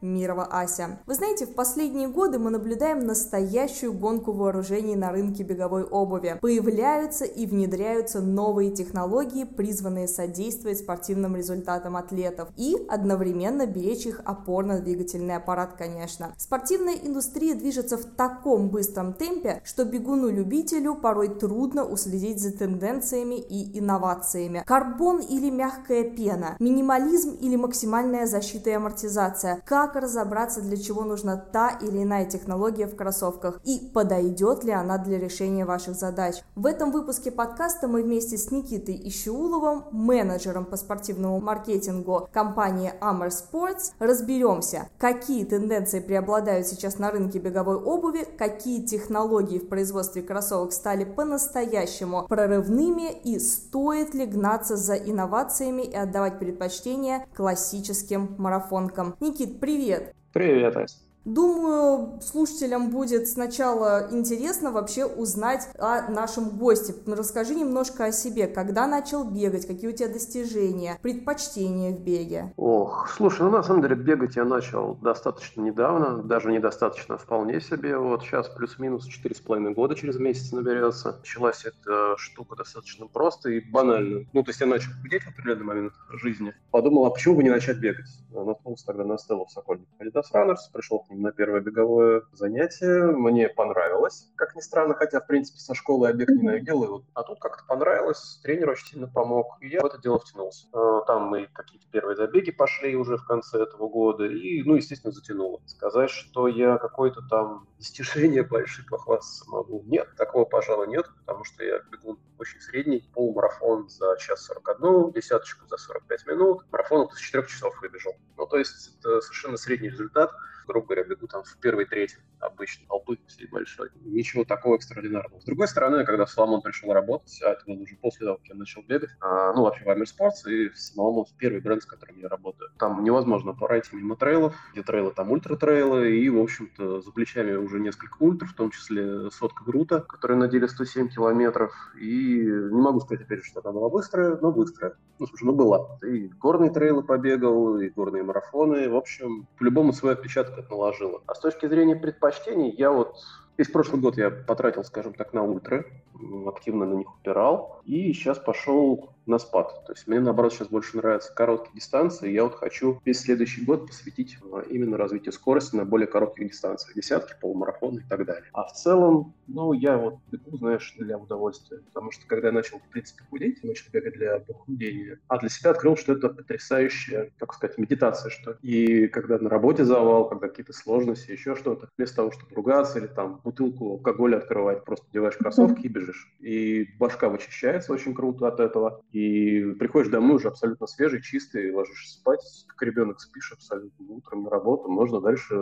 Мирова Ася. Вы знаете, в последние годы мы наблюдаем настоящую гонку вооружений на рынке беговой обуви. Появляются и внедряются новые технологии, призванные содействовать спортивным результатам атлетов и одновременно беречь их опорно-двигательный аппарат, конечно. Спортивная индустрия движется в таком быстром темпе, что бегуну-любителю порой трудно уследить за тенденциями и инновациями. Карбон или мягкая пена, минимализм или максимальная защита и амортизация. Как как разобраться, для чего нужна та или иная технология в кроссовках и подойдет ли она для решения ваших задач. В этом выпуске подкаста мы вместе с Никитой Ищеуловым, менеджером по спортивному маркетингу компании Amor Sports, разберемся, какие тенденции преобладают сейчас на рынке беговой обуви, какие технологии в производстве кроссовок стали по-настоящему прорывными и стоит ли гнаться за инновациями и отдавать предпочтение классическим марафонкам. Никит, привет! Привет. Привет, Ась. Думаю, слушателям будет сначала интересно вообще узнать о нашем госте. Расскажи немножко о себе. Когда начал бегать? Какие у тебя достижения? Предпочтения в беге? Ох, слушай, ну на самом деле бегать я начал достаточно недавно. Даже недостаточно, вполне себе. Вот сейчас плюс-минус четыре с половиной года через месяц наберется. Началась эта штука достаточно просто и банально. Ну, то есть я начал худеть в определенный момент жизни. Подумал, а почему бы не начать бегать? Наткнулся тогда на Стеллу в Сокольник Adidas Runners, пришел к ним на первое беговое занятие. Мне понравилось, как ни странно, хотя, в принципе, со школы я бег ненавидел. А тут как-то понравилось, тренер очень сильно помог, и я в это дело втянулся. А, там мы какие-то первые забеги пошли уже в конце этого года, и, ну, естественно, затянуло. Сказать, что я какой-то там достижение большие похвастаться могу. Нет, такого, пожалуй, нет, потому что я бегу очень средний, полумарафон за час 41, десяточку за 45 минут, марафон с 4 часов выбежал. Ну, то есть это совершенно средний результат грубо говоря, бегу там в первой трети обычно толпы всей большой. Ничего такого экстраординарного. С другой стороны, когда Соломон пришел работать, а это было уже после того, как я начал бегать, а, ну, вообще в Амир Sports и в Соломон первый бренд, с которым я работаю. Там невозможно пройти мимо трейлов, где трейлы, там ультра-трейлы, и, в общем-то, за плечами уже несколько ультр, в том числе сотка Грута, которая на деле 107 километров, и не могу сказать, опять что она была быстрая, но быстрая. Ну, слушай, ну была. И горные трейлы побегал, и горные марафоны. В общем, по-любому свой отпечаток это наложило. А с точки зрения предпочтений, я вот Весь прошлый год я потратил, скажем так, на ультра, активно на них упирал, и сейчас пошел на спад. То есть мне, наоборот, сейчас больше нравятся короткие дистанции. Я вот хочу весь следующий год посвятить а, именно развитию скорости на более коротких дистанциях. Десятки, полумарафоны и так далее. А в целом, ну, я вот бегу, знаешь, для удовольствия. Потому что когда я начал, в принципе, худеть, я начал бегать для похудения. А для себя открыл, что это потрясающая, как сказать, медитация, что И когда на работе завал, когда какие-то сложности, еще что-то, вместо того, чтобы ругаться или там бутылку алкоголя открывать, просто одеваешь кроссовки и бежишь. И башка вычищается очень круто от этого. И приходишь домой уже абсолютно свежий, чистый, ложишься спать, как ребенок спишь абсолютно утром на работу, можно дальше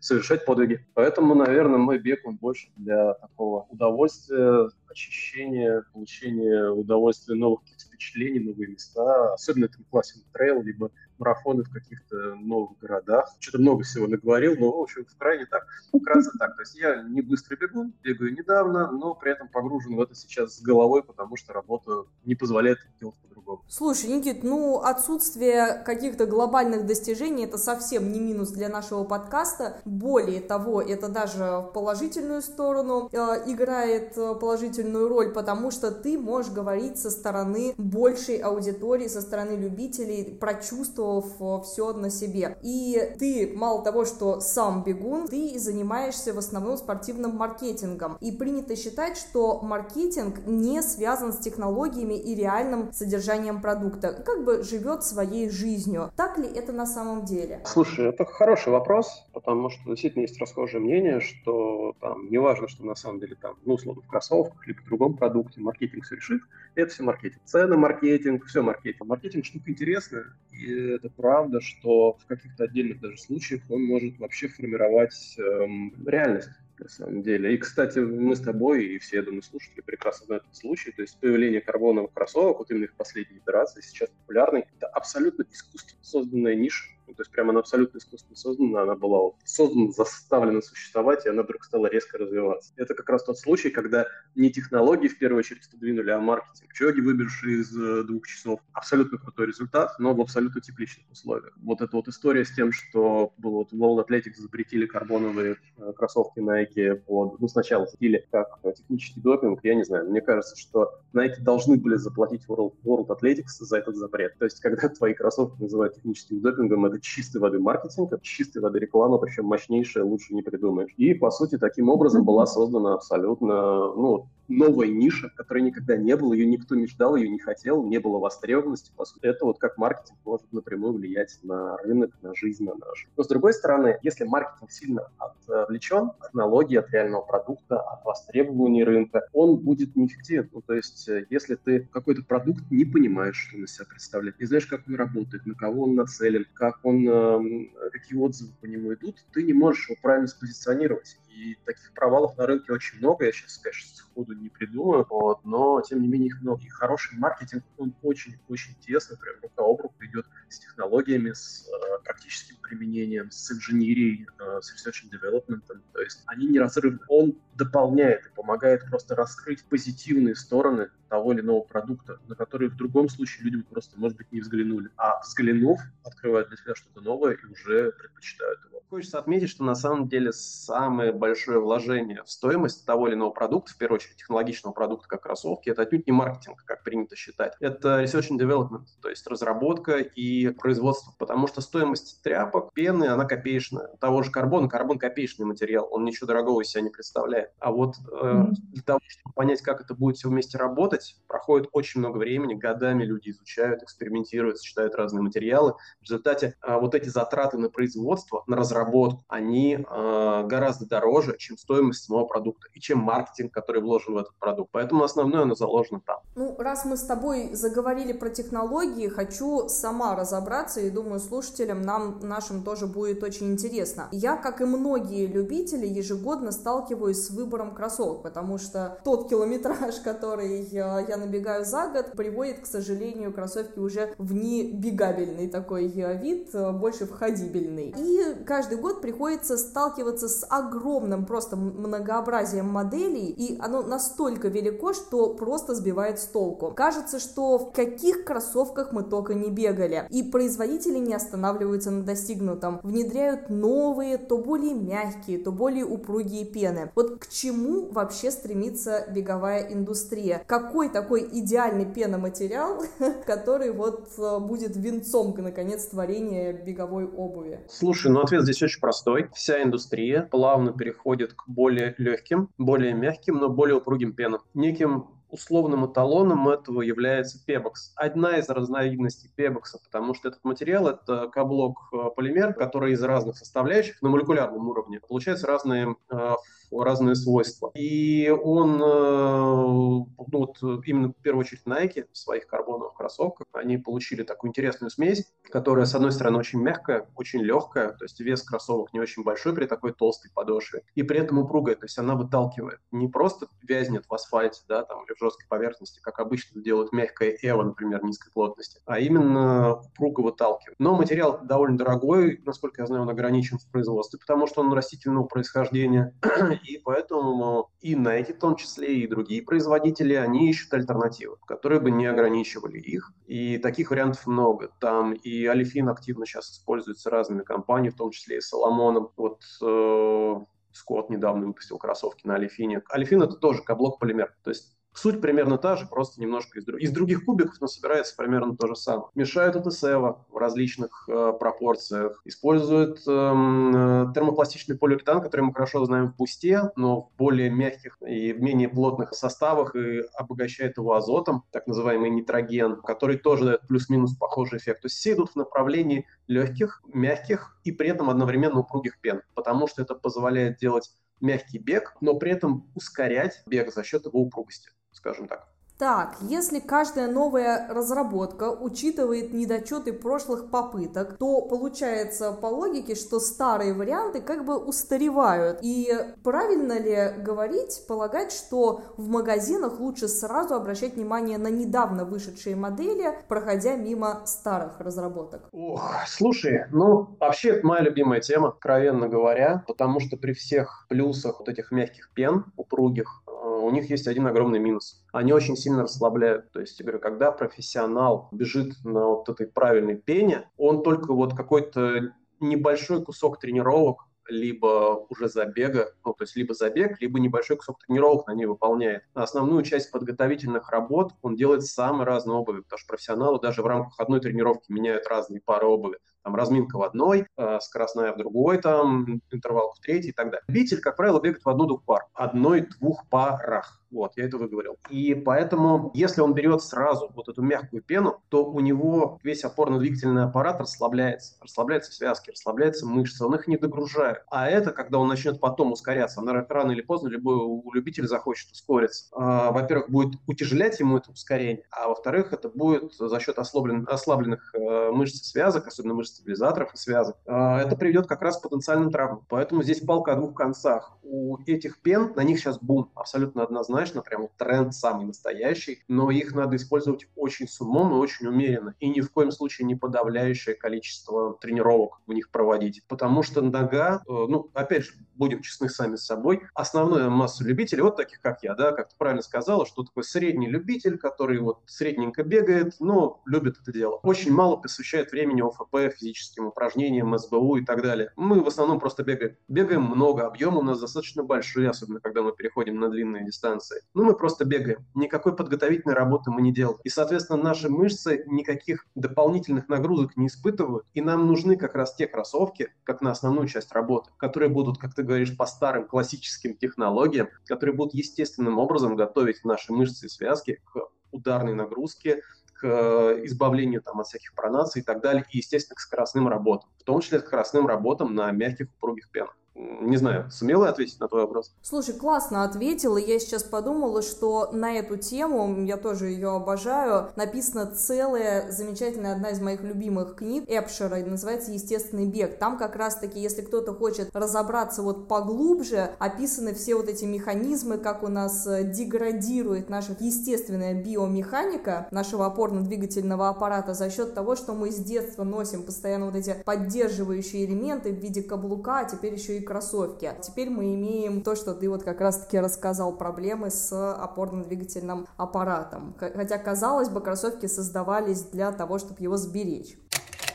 совершать подвиги. Поэтому, наверное, мой бег, он больше для такого удовольствия, очищения, получения удовольствия новых впечатлений, новые места. Особенно это классик трейл, либо марафоны в каких-то новых городах. Что-то много всего наговорил, но, в общем, в крайне так. Вкратце так. То есть я не быстро бегу, бегаю недавно, но при этом погружен в это сейчас с головой, потому что работа не позволяет делать по-другому. Слушай, Никит, ну, отсутствие каких-то глобальных достижений – это совсем не минус для нашего подкаста. Более того, это даже в положительную сторону э, играет э, положительную роль, потому что ты можешь говорить со стороны большей аудитории, со стороны любителей, прочувствовав почувствовав все на себе. И ты, мало того, что сам бегун, ты занимаешься в основном спортивным маркетингом. И принято считать, что маркетинг не связан с технологиями и реальным содержанием продукта, как бы живет своей жизнью. Так ли это на самом деле? Слушай, это хороший вопрос, потому что действительно есть расхожее мнение, что там неважно, что на самом деле там, ну, условно, в кроссовках либо в другом продукте маркетинг все решит, это все маркетинг. Цены маркетинг, все маркетинг. Маркетинг штука интересная, и это правда, что в каких-то отдельных даже случаях он может вообще формировать эм, реальность на самом деле. И, кстати, мы с тобой и все, я думаю, слушатели прекрасно знают этот случай. То есть появление карбоновых кроссовок, вот именно их последней итерации, сейчас популярной, это абсолютно искусственно созданная ниша ну, то есть прямо она абсолютно искусственно создана, она была создана, заставлена существовать, и она вдруг стала резко развиваться. Это как раз тот случай, когда не технологии в первую очередь подвинули, а маркетинг. Чоги выберешь из э, двух часов абсолютно крутой результат, но в абсолютно тепличных условиях. Вот эта вот история с тем, что было вот в World Athletics запретили карбоновые э, кроссовки Nike под, ну, сначала стиле как технический допинг, я не знаю, мне кажется, что Nike должны были заплатить World, World Athletics за этот запрет. То есть, когда твои кроссовки называют техническим допингом, это чистой воды маркетинг, это чистой воды реклама, причем мощнейшая, лучше не придумаешь. И, по сути, таким образом была создана абсолютно, ну, новая ниша, которой никогда не было, ее никто не ждал, ее не хотел, не было востребованности. По сути, это вот как маркетинг может напрямую влиять на рынок, на жизнь, на наш. Но с другой стороны, если маркетинг сильно отвлечен от аналогии, от реального продукта, от востребования рынка, он будет неэффективен. Ну, то есть, э, если ты какой-то продукт не понимаешь, что он из себя представляет, не знаешь, как он работает, на кого он нацелен, как он, эм, какие отзывы по нему идут, ты не можешь его правильно спозиционировать. И таких провалов на рынке очень много. Я сейчас, конечно, сходу не придумаю, вот, но, тем не менее, их много. И хороший маркетинг, он очень-очень тесно, прям рука об руку идет с технологиями, с э, практическим применением, с инженерией, э, с research and development. То есть они неразрывны. Он дополняет и помогает просто раскрыть позитивные стороны того или иного продукта, на которые в другом случае люди просто, может быть, не взглянули. А взглянув, открывают для себя что-то новое и уже предпочитают его. Хочется отметить, что на самом деле самое большое вложение в стоимость того или иного продукта, в первую очередь технологичного продукта, как кроссовки, это отнюдь не маркетинг, как принято считать. Это research and development, то есть разработка и производство, потому что стоимость тряпок, пены, она копеечная. Того же карбона, карбон копеечный материал, он ничего дорогого из себя не представляет. А вот э, для того, чтобы понять, как это будет все вместе работать, проходит очень много времени, годами люди изучают, экспериментируют, сочетают разные материалы. В результате э, вот эти затраты на производство, на разработку, они э, гораздо дороже, чем стоимость самого продукта и чем маркетинг, который вложен в этот продукт. Поэтому основное оно заложено там. Ну, раз мы с тобой заговорили про технологии, хочу сама разобраться и думаю, слушателям нам нашим тоже будет очень интересно. Я, как и многие любители, ежегодно сталкиваюсь с выбором кроссовок, потому что тот километраж, который я, я набегаю за год, приводит, к сожалению, кроссовки уже в небегабельный такой вид, больше входибельный. И каждый год приходится сталкиваться с огромным просто многообразием моделей, и оно настолько велико, что просто сбивает с толку. Кажется, что в каких кроссовках мы только не бегали. И производители не останавливаются на достигнутом. Внедряют новые, то более мягкие, то более упругие пены. Вот к чему вообще стремится беговая индустрия? Какой такой идеальный пеноматериал, который вот э, будет венцом, наконец, творения беговой обуви? Слушай, ну ответ здесь очень простой. Вся индустрия плавно переходит к более легким, более мягким, но более упругим пенам. Неким условным эталоном этого является Pebax. Одна из разновидностей Pebax, потому что этот материал – это каблок э, который из разных составляющих на молекулярном уровне получается разные э, разные свойства. И он, э, ну вот именно в первую очередь Nike в своих карбоновых кроссовках, они получили такую интересную смесь, которая, с одной стороны, очень мягкая, очень легкая, то есть вес кроссовок не очень большой при такой толстой подошве, и при этом упругая, то есть она выталкивает. Не просто вязнет в асфальте, да, там, или в жесткой поверхности, как обычно делают мягкая эва, например, низкой плотности, а именно упруго выталкивает. Но материал довольно дорогой, насколько я знаю, он ограничен в производстве, потому что он растительного происхождения, и поэтому и Nike в том числе, и другие производители, они ищут альтернативы, которые бы не ограничивали их. И таких вариантов много. Там и Алифин активно сейчас используется разными компаниями, в том числе и Соломоном. Вот э, Скотт недавно выпустил кроссовки на Алифине. Алифин это тоже каблок полимер. То есть Суть примерно та же, просто немножко из, из других кубиков, но собирается примерно то же самое. Мешают это сева в различных э, пропорциях. Используют эм, э, термопластичный полиуретан, который мы хорошо знаем в пусте, но в более мягких и менее плотных составах и обогащает его азотом, так называемый нитроген, который тоже дает плюс-минус похожий эффект. То есть все идут в направлении легких, мягких и при этом одновременно упругих пен, потому что это позволяет делать мягкий бег, но при этом ускорять бег за счет его упругости скажем так. Так, если каждая новая разработка учитывает недочеты прошлых попыток, то получается по логике, что старые варианты как бы устаревают. И правильно ли говорить, полагать, что в магазинах лучше сразу обращать внимание на недавно вышедшие модели, проходя мимо старых разработок? Ох, слушай, ну вообще это моя любимая тема, откровенно говоря, потому что при всех плюсах вот этих мягких пен, упругих, у них есть один огромный минус. Они очень сильно расслабляют. То есть, я говорю, когда профессионал бежит на вот этой правильной пене, он только вот какой-то небольшой кусок тренировок либо уже забега, ну, то есть либо забег, либо небольшой кусок тренировок на ней выполняет. А основную часть подготовительных работ он делает самой разной обуви, потому что профессионалы даже в рамках одной тренировки меняют разные пары обуви там разминка в одной, э, скоростная в другой, там интервал в третьей и так далее. Любитель, как правило, бегает в одну-двух пар, одной-двух парах. Вот, я это выговорил. И поэтому, если он берет сразу вот эту мягкую пену, то у него весь опорно-двигательный аппарат расслабляется. Расслабляются связки, расслабляются мышцы, он их не догружает. А это, когда он начнет потом ускоряться, рано или поздно любой у любителя захочет ускориться. А, во-первых, будет утяжелять ему это ускорение, а во-вторых, это будет за счет ослабленных, ослабленных э, мышц связок, особенно мышц стабилизаторов и связок, а, это приведет как раз к потенциальным травмам. Поэтому здесь палка о двух концах. У этих пен, на них сейчас бум, абсолютно однозначно, прям тренд самый настоящий, но их надо использовать очень с умом и очень умеренно. И ни в коем случае не подавляющее количество тренировок в них проводить. Потому что нога, э, ну, опять же, будем честны сами с собой, основная масса любителей, вот таких как я, да, как ты правильно сказала, что такой средний любитель, который вот средненько бегает, но любит это дело. Очень мало посвящает времени ОФП, физическим упражнениям, СБУ и так далее. Мы в основном просто бегаем. Бегаем много, объемы у нас достаточно большие, особенно когда мы переходим на длинные дистанции. Ну, мы просто бегаем. Никакой подготовительной работы мы не делаем. И, соответственно, наши мышцы никаких дополнительных нагрузок не испытывают. И нам нужны как раз те кроссовки, как на основную часть работы, которые будут, как ты говоришь, по старым классическим технологиям, которые будут естественным образом готовить наши мышцы и связки к ударной нагрузке, к э, избавлению там, от всяких пронаций и так далее, и, естественно, к скоростным работам, в том числе к скоростным работам на мягких упругих пенах. Не знаю, сумела ответить на твой вопрос? Слушай, классно ответила. Я сейчас подумала, что на эту тему, я тоже ее обожаю, написана целая замечательная, одна из моих любимых книг Эпшера, называется «Естественный бег». Там как раз-таки, если кто-то хочет разобраться вот поглубже, описаны все вот эти механизмы, как у нас э, деградирует наша естественная биомеханика нашего опорно-двигательного аппарата за счет того, что мы с детства носим постоянно вот эти поддерживающие элементы в виде каблука, а теперь еще и кроссовки. Теперь мы имеем то, что ты вот как раз-таки рассказал, проблемы с опорно-двигательным аппаратом. Хотя, казалось бы, кроссовки создавались для того, чтобы его сберечь.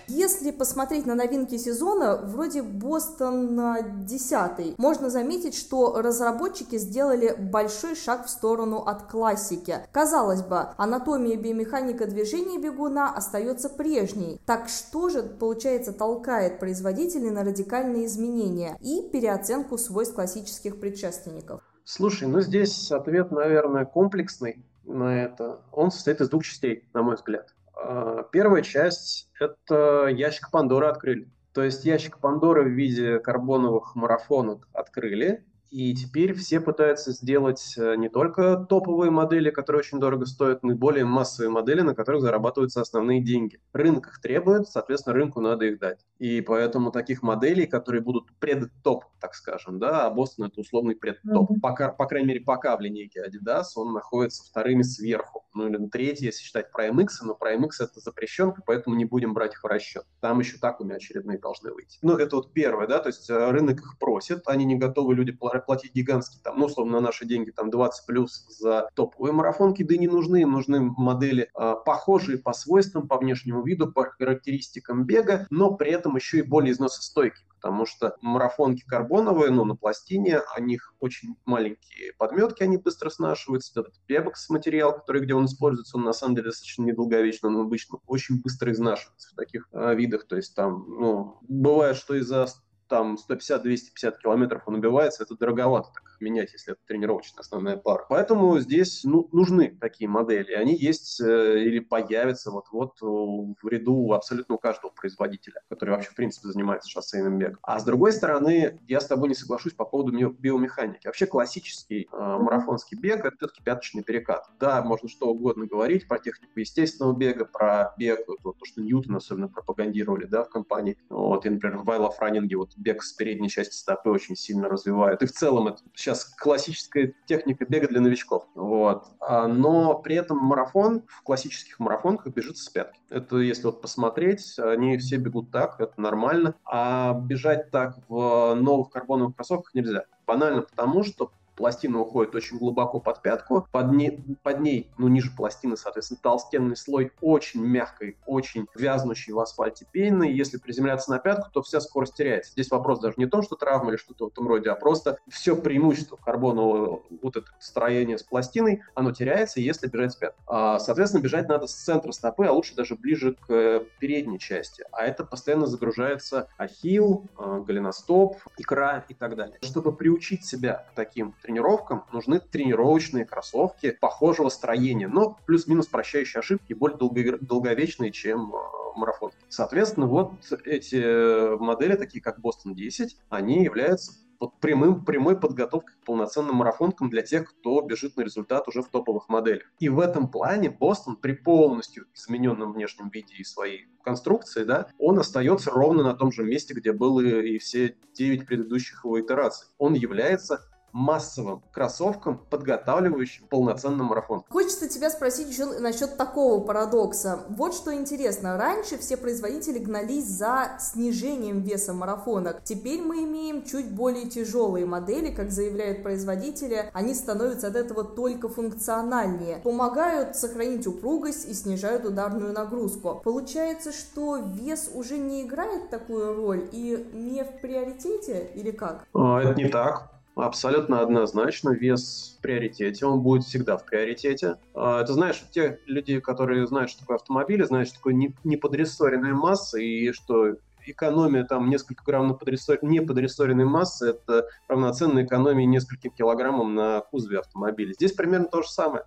Если посмотреть на новинки сезона, вроде Бостон 10, можно заметить, что разработчики сделали большой шаг в сторону от классики. Казалось бы, анатомия и биомеханика движения бегуна остается прежней. Так что же, получается, толкает производителей на радикальные изменения и переоценку свойств классических предшественников? Слушай, ну здесь ответ, наверное, комплексный на это. Он состоит из двух частей, на мой взгляд. А, первая часть – это ящик Пандоры открыли. То есть ящик Пандоры в виде карбоновых марафонок открыли, и теперь все пытаются сделать э, не только топовые модели, которые очень дорого стоят, но и более массовые модели, на которых зарабатываются основные деньги. Рынок их требует, соответственно, рынку надо их дать. И поэтому таких моделей, которые будут предтоп, так скажем, да, а Бостон это условный предтоп. Mm-hmm. Пока, по крайней мере, пока в линейке Adidas он находится вторыми сверху. Ну или третий, если считать Prime X, но Prime X это запрещенка, поэтому не будем брать их в расчет. Там еще так у меня очередные должны выйти. Ну, это вот первое, да, то есть э, рынок их просит, они не готовы люди платить гигантские, там, ну, условно, на наши деньги, там, 20 плюс за топовые марафонки, да и не нужны, нужны модели а, похожие по свойствам, по внешнему виду, по характеристикам бега, но при этом еще и более износостойкие потому что марафонки карбоновые, ну, на пластине, у них очень маленькие подметки, они быстро снашиваются. Этот пебокс материал, который где он используется, он на самом деле достаточно недолговечный, он обычно очень быстро изнашивается в таких э, видах. То есть там, ну, бывает, что из-за там 150-250 километров он убивается, это дороговато так менять, если это тренировочная основная пара. Поэтому здесь ну, нужны такие модели. Они есть э, или появятся вот-вот в ряду абсолютно у каждого производителя, который вообще, в принципе, занимается шоссейным бегом. А с другой стороны, я с тобой не соглашусь по поводу биомеханики. Вообще классический э, марафонский бег – это все-таки пяточный перекат. Да, можно что угодно говорить про технику естественного бега, про бег, вот, то, что Ньютон особенно пропагандировали да, в компании. Вот, и, например, в Вайла Франинге вот бег с передней части стопы очень сильно развивают. И в целом это сейчас классическая техника бега для новичков. Вот. А, но при этом марафон в классических марафонках бежит с пятки. Это, если вот посмотреть, они все бегут так, это нормально. А бежать так в новых карбоновых кроссовках нельзя. Банально потому, что пластина уходит очень глубоко под пятку, под ней, под ней, ну, ниже пластины, соответственно, толстенный слой очень мягкой, очень вязнущий в асфальте пены. Если приземляться на пятку, то вся скорость теряется. Здесь вопрос даже не в том, что травма или что-то в этом роде, а просто все преимущество карбонового вот это строение с пластиной, оно теряется, если бежать с пятки. А, соответственно, бежать надо с центра стопы, а лучше даже ближе к э, передней части. А это постоянно загружается ахилл, э, голеностоп, икра и так далее. Чтобы приучить себя к таким тренировкам нужны тренировочные кроссовки похожего строения, но плюс-минус прощающие ошибки, более долго, долговечные, чем э, марафон. Соответственно, вот эти модели, такие как Boston 10, они являются прямым, прямой подготовкой к полноценным марафонкам для тех, кто бежит на результат уже в топовых моделях. И в этом плане Бостон при полностью измененном внешнем виде и своей конструкции, да, он остается ровно на том же месте, где был и, и все 9 предыдущих его итераций. Он является массовым кроссовкам, подготавливающим полноценный марафон. Хочется тебя спросить еще насчет такого парадокса. Вот что интересно. Раньше все производители гнались за снижением веса марафонок. Теперь мы имеем чуть более тяжелые модели, как заявляют производители. Они становятся от этого только функциональнее. Помогают сохранить упругость и снижают ударную нагрузку. Получается, что вес уже не играет такую роль и не в приоритете или как? А, это не так. Абсолютно однозначно вес в приоритете, он будет всегда в приоритете. А, это знаешь, те люди, которые знают, что такое автомобили, знают, что такое неподрессоренная масса и что экономия там несколько грамм на подрессор... неподрессоренной массы, это равноценно экономии нескольким килограммам на кузове автомобиля. Здесь примерно то же самое.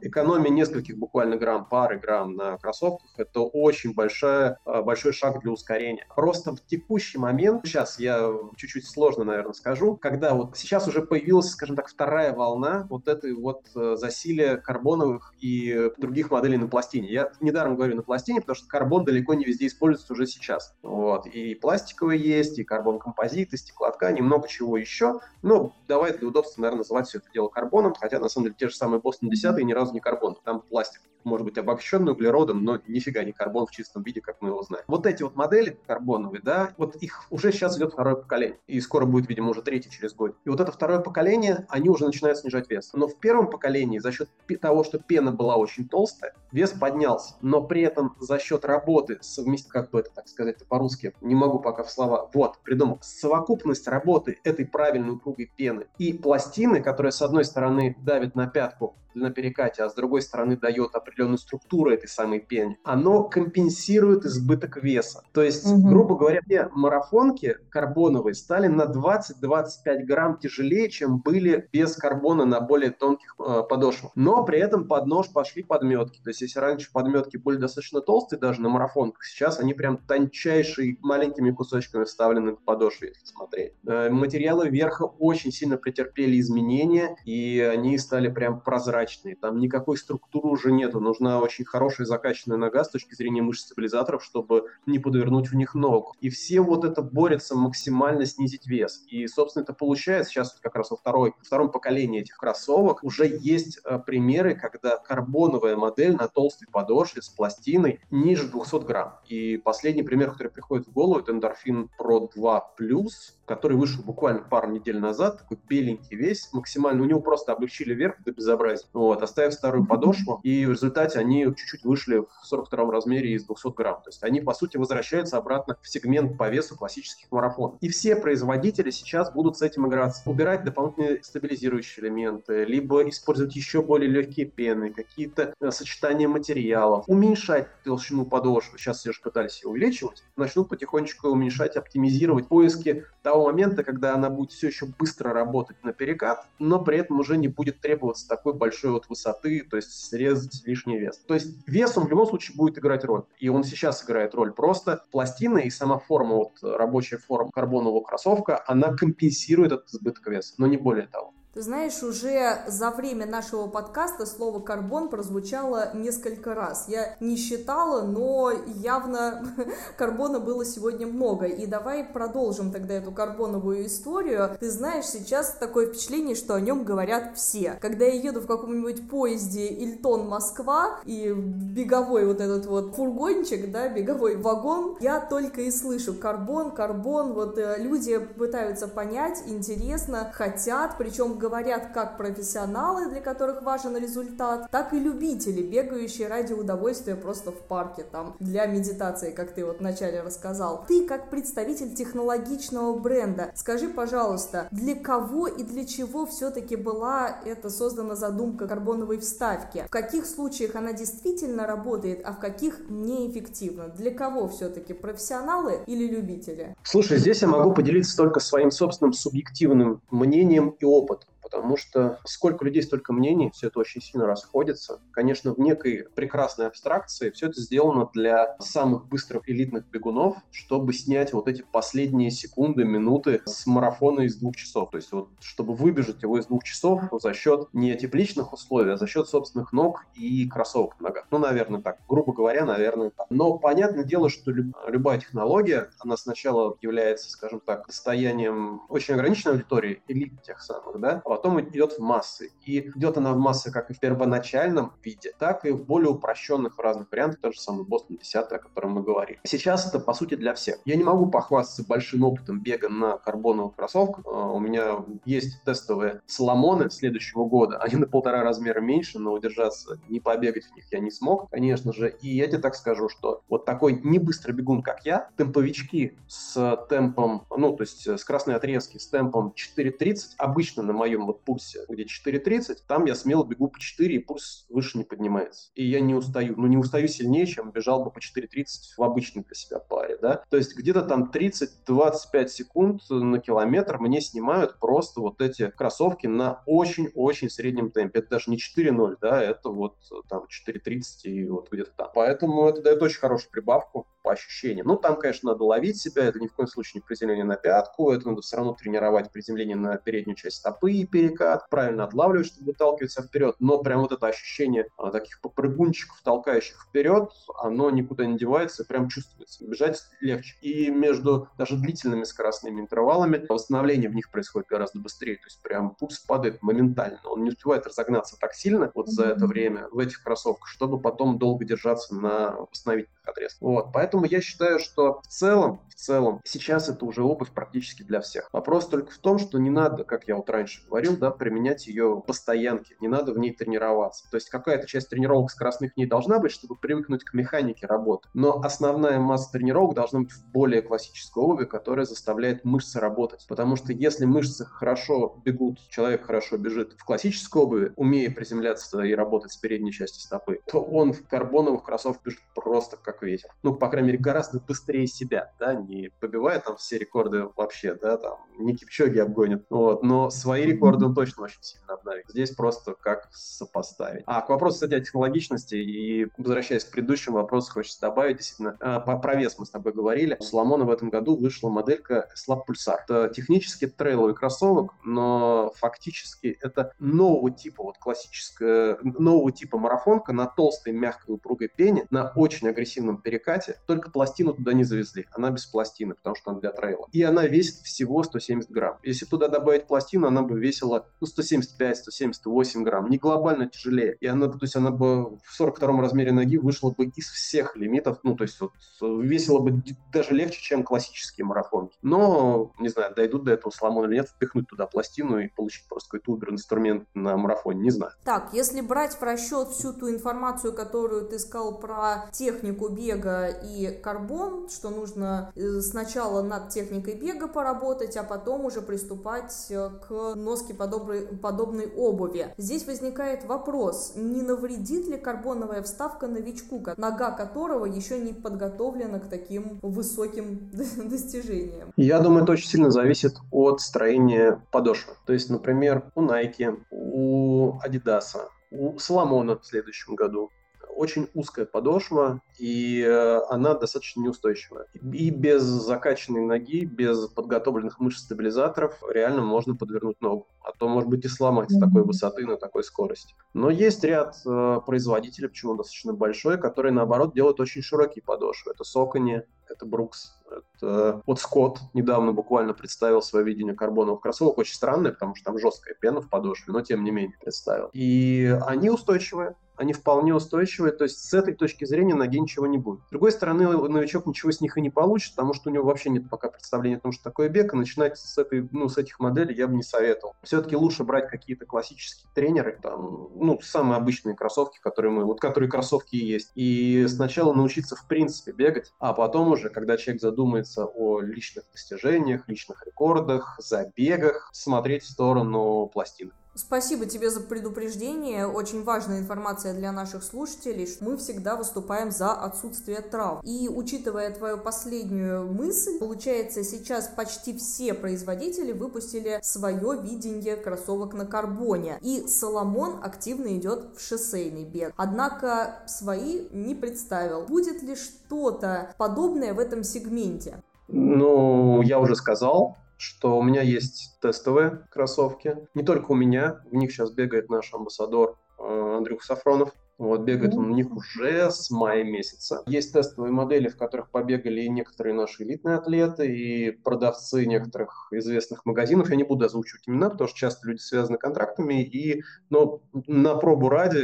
Экономия нескольких буквально грамм, пары грамм на кроссовках, это очень большая, а, большой шаг для ускорения. Просто в текущий момент, сейчас я чуть-чуть сложно, наверное, скажу, когда вот сейчас уже появилась, скажем так, вторая волна вот этой вот э, засилия карбоновых и других моделей на пластине. Я недаром говорю на пластине, потому что карбон далеко не везде используется уже сейчас. Вот. Вот. И пластиковые есть, и карбон-композиты, стеклоткани, много чего еще. Но давай для удобства, наверное, называть все это дело карбоном, хотя на самом деле те же самые Бостон 10 ни разу не карбон, там пластик может быть обогащенный углеродом, но нифига не карбон в чистом виде, как мы его знаем. Вот эти вот модели карбоновые, да, вот их уже сейчас идет второе поколение. И скоро будет, видимо, уже третье через год. И вот это второе поколение, они уже начинают снижать вес. Но в первом поколении за счет того, что пена была очень толстая, вес поднялся. Но при этом за счет работы, совмест... как бы это так сказать по-русски, не могу пока в слова, вот, придумал, совокупность работы этой правильной упругой пены и пластины, которая с одной стороны давит на пятку, на перекате, а с другой стороны дает определенную структуру этой самой пены, оно компенсирует избыток веса. То есть, угу. грубо говоря, все марафонки карбоновые стали на 20-25 грамм тяжелее, чем были без карбона на более тонких э, подошвах. Но при этом под нож пошли подметки. То есть, если раньше подметки были достаточно толстые даже на марафонках, сейчас они прям тончайшие, маленькими кусочками вставлены в подошву, если смотреть. Э, материалы верха очень сильно претерпели изменения, и они стали прям прозрачными прозрачные, там никакой структуры уже нету, нужна очень хорошая закачанная нога с точки зрения мышц стабилизаторов, чтобы не подвернуть в них ногу. И все вот это борются максимально снизить вес. И, собственно, это получается сейчас как раз во второй, втором поколении этих кроссовок уже есть э, примеры, когда карбоновая модель на толстой подошве с пластиной ниже 200 грамм. И последний пример, который приходит в голову, это Endorphin Pro 2 Plus, который вышел буквально пару недель назад, такой беленький весь, максимально, у него просто облегчили верх до безобразия, вот, оставив старую подошву, и в результате они чуть-чуть вышли в 42 размере из 200 грамм, то есть они, по сути, возвращаются обратно в сегмент по весу классических марафонов. И все производители сейчас будут с этим играться, убирать дополнительные стабилизирующие элементы, либо использовать еще более легкие пены, какие-то э, сочетания материалов, уменьшать толщину подошвы, сейчас все же пытались ее увеличивать, начнут потихонечку уменьшать, оптимизировать поиски того момента, когда она будет все еще быстро работать на перекат, но при этом уже не будет требоваться такой большой вот высоты, то есть срезать лишний вес. То есть вес он в любом случае будет играть роль. И он сейчас играет роль. Просто пластина и сама форма, вот рабочая форма карбонового кроссовка, она компенсирует этот избыток веса, но не более того. Ты знаешь, уже за время нашего подкаста слово «карбон» прозвучало несколько раз. Я не считала, но явно карбона было сегодня много. И давай продолжим тогда эту карбоновую историю. Ты знаешь, сейчас такое впечатление, что о нем говорят все. Когда я еду в каком-нибудь поезде Ильтон-Москва и беговой вот этот вот фургончик, да, беговой вагон, я только и слышу карбон, карбон. Вот э, люди пытаются понять, интересно, хотят, причем говорят как профессионалы, для которых важен результат, так и любители, бегающие ради удовольствия просто в парке, там, для медитации, как ты вот вначале рассказал. Ты, как представитель технологичного бренда, скажи, пожалуйста, для кого и для чего все-таки была эта создана задумка карбоновой вставки? В каких случаях она действительно работает, а в каких неэффективно? Для кого все-таки, профессионалы или любители? Слушай, здесь я могу поделиться только своим собственным субъективным мнением и опытом потому что сколько людей, столько мнений, все это очень сильно расходится. Конечно, в некой прекрасной абстракции все это сделано для самых быстрых элитных бегунов, чтобы снять вот эти последние секунды, минуты с марафона из двух часов. То есть вот, чтобы выбежать его из двух часов за счет не тепличных условий, а за счет собственных ног и кроссовок в ногах. Ну, наверное, так. Грубо говоря, наверное, так. Но понятное дело, что люб- любая технология, она сначала является, скажем так, состоянием очень ограниченной аудитории, элит тех самых, да, а потом идет в массы. И идет она в массы как и в первоначальном виде, так и в более упрощенных разных вариантах, тот же самый Бостон 10, о котором мы говорили. Сейчас это, по сути, для всех. Я не могу похвастаться большим опытом бега на карбоновых кроссовках. А, у меня есть тестовые Соломоны следующего года. Они на полтора размера меньше, но удержаться, не побегать в них я не смог, конечно же. И я тебе так скажу, что вот такой не быстрый бегун, как я, темповички с темпом, ну, то есть с красной отрезки, с темпом 4.30, обычно на моем вот пульсе, где 4.30, там я смело бегу по 4, и пульс выше не поднимается. И я не устаю. Ну, не устаю сильнее, чем бежал бы по 4.30 в обычной для себя паре, да. То есть где-то там 30-25 секунд на километр мне снимают просто вот эти кроссовки на очень-очень среднем темпе. Это даже не 4.0, да, это вот там 4.30 и вот где-то там. Поэтому это дает очень хорошую прибавку по ощущениям. Ну, там, конечно, надо ловить себя, это ни в коем случае не приземление на пятку, это надо все равно тренировать приземление на переднюю часть стопы перекат, правильно отлавливать, чтобы выталкиваться вперед, но прям вот это ощущение а, таких попрыгунчиков, толкающих вперед, оно никуда не девается, прям чувствуется. Бежать легче. И между даже длительными скоростными интервалами восстановление в них происходит гораздо быстрее, то есть прям пульс падает моментально, он не успевает разогнаться так сильно вот за это время в этих кроссовках, чтобы потом долго держаться на восстановительных отрезках. Вот, поэтому я считаю, что в целом, в целом, сейчас это уже обувь практически для всех. Вопрос только в том, что не надо, как я вот раньше говорил, да, применять ее постоянки, не надо в ней тренироваться. То есть какая-то часть тренировок скоростных не должна быть, чтобы привыкнуть к механике работы. Но основная масса тренировок должна быть в более классической обуви, которая заставляет мышцы работать. Потому что если мышцы хорошо бегут, человек хорошо бежит в классической обуви, умея приземляться и работать с передней части стопы, то он в карбоновых кроссовках бежит просто как ветер. Ну, по крайней мере, гораздо быстрее себя, да, не побивая там все рекорды вообще, да, там, не Кипчоги обгонит, вот, но свои рекорды он точно очень сильно обновит. Здесь просто как сопоставить. А к вопросу, кстати, о технологичности и возвращаясь к предыдущему вопросу, хочется добавить, действительно, а, по, про вес мы с тобой говорили. У Соломона в этом году вышла моделька Slab Pulsar. Это технически трейловый кроссовок, но фактически это нового типа, вот классическая, нового типа марафонка на толстой, мягкой, упругой пене, на очень агрессивном перекате, только пластину туда не завезли. Она без пластины, потому что она для трейла. И она весит всего 170 грамм. Если туда добавить пластину, она бы весила ну, 175-178 грамм. Не глобально тяжелее. И она, то есть она бы в 42 размере ноги вышла бы из всех лимитов. Ну, то есть вот весила бы даже легче, чем классические марафонки. Но, не знаю, дойдут до этого сломона или нет, впихнуть туда пластину и получить просто какой-то убер-инструмент на марафоне, не знаю. Так, если брать в расчет всю ту информацию, которую ты сказал про технику бега и карбон, что нужно э, сначала над техникой бега поработать, а потом уже приступать э, к носке носке подобной, подобной обуви. Здесь возникает вопрос, не навредит ли карбоновая вставка новичку, нога которого еще не подготовлена к таким высоким достижениям? Я думаю, это очень сильно зависит от строения подошвы. То есть, например, у Nike, у Adidas, у Соломона в следующем году очень узкая подошва, и э, она достаточно неустойчивая. И без закачанной ноги, без подготовленных мышц-стабилизаторов реально можно подвернуть ногу. А то, может быть, и сломать с такой высоты на такой скорости. Но есть ряд э, производителей, почему достаточно большой, которые, наоборот, делают очень широкие подошвы. Это Сокони, это Брукс, это... Вот Скотт недавно буквально представил свое видение карбоновых кроссовок. Очень странное, потому что там жесткая пена в подошве, но тем не менее представил. И они устойчивые, они вполне устойчивые, то есть с этой точки зрения ноги ничего не будет. С другой стороны, новичок ничего с них и не получит, потому что у него вообще нет пока представления о том, что такое бег, и начинать с, этой, ну, с этих моделей я бы не советовал. Все-таки лучше брать какие-то классические тренеры, там, ну, самые обычные кроссовки, которые мы, вот которые кроссовки и есть, и сначала научиться в принципе бегать, а потом уже, когда человек задумается о личных достижениях, личных рекордах, забегах, смотреть в сторону пластинок. Спасибо тебе за предупреждение. Очень важная информация для наших слушателей. Мы всегда выступаем за отсутствие трав. И учитывая твою последнюю мысль, получается, сейчас почти все производители выпустили свое видение кроссовок на карбоне. И Соломон активно идет в шоссейный бег. Однако свои не представил. Будет ли что-то подобное в этом сегменте? Ну, я уже сказал, что у меня есть тестовые кроссовки. Не только у меня, в них сейчас бегает наш амбассадор э, Андрюх Сафронов. Вот, бегает он у них уже с мая месяца. Есть тестовые модели, в которых побегали и некоторые наши элитные атлеты, и продавцы некоторых известных магазинов. Я не буду озвучивать имена, потому что часто люди связаны контрактами. И, но на пробу ради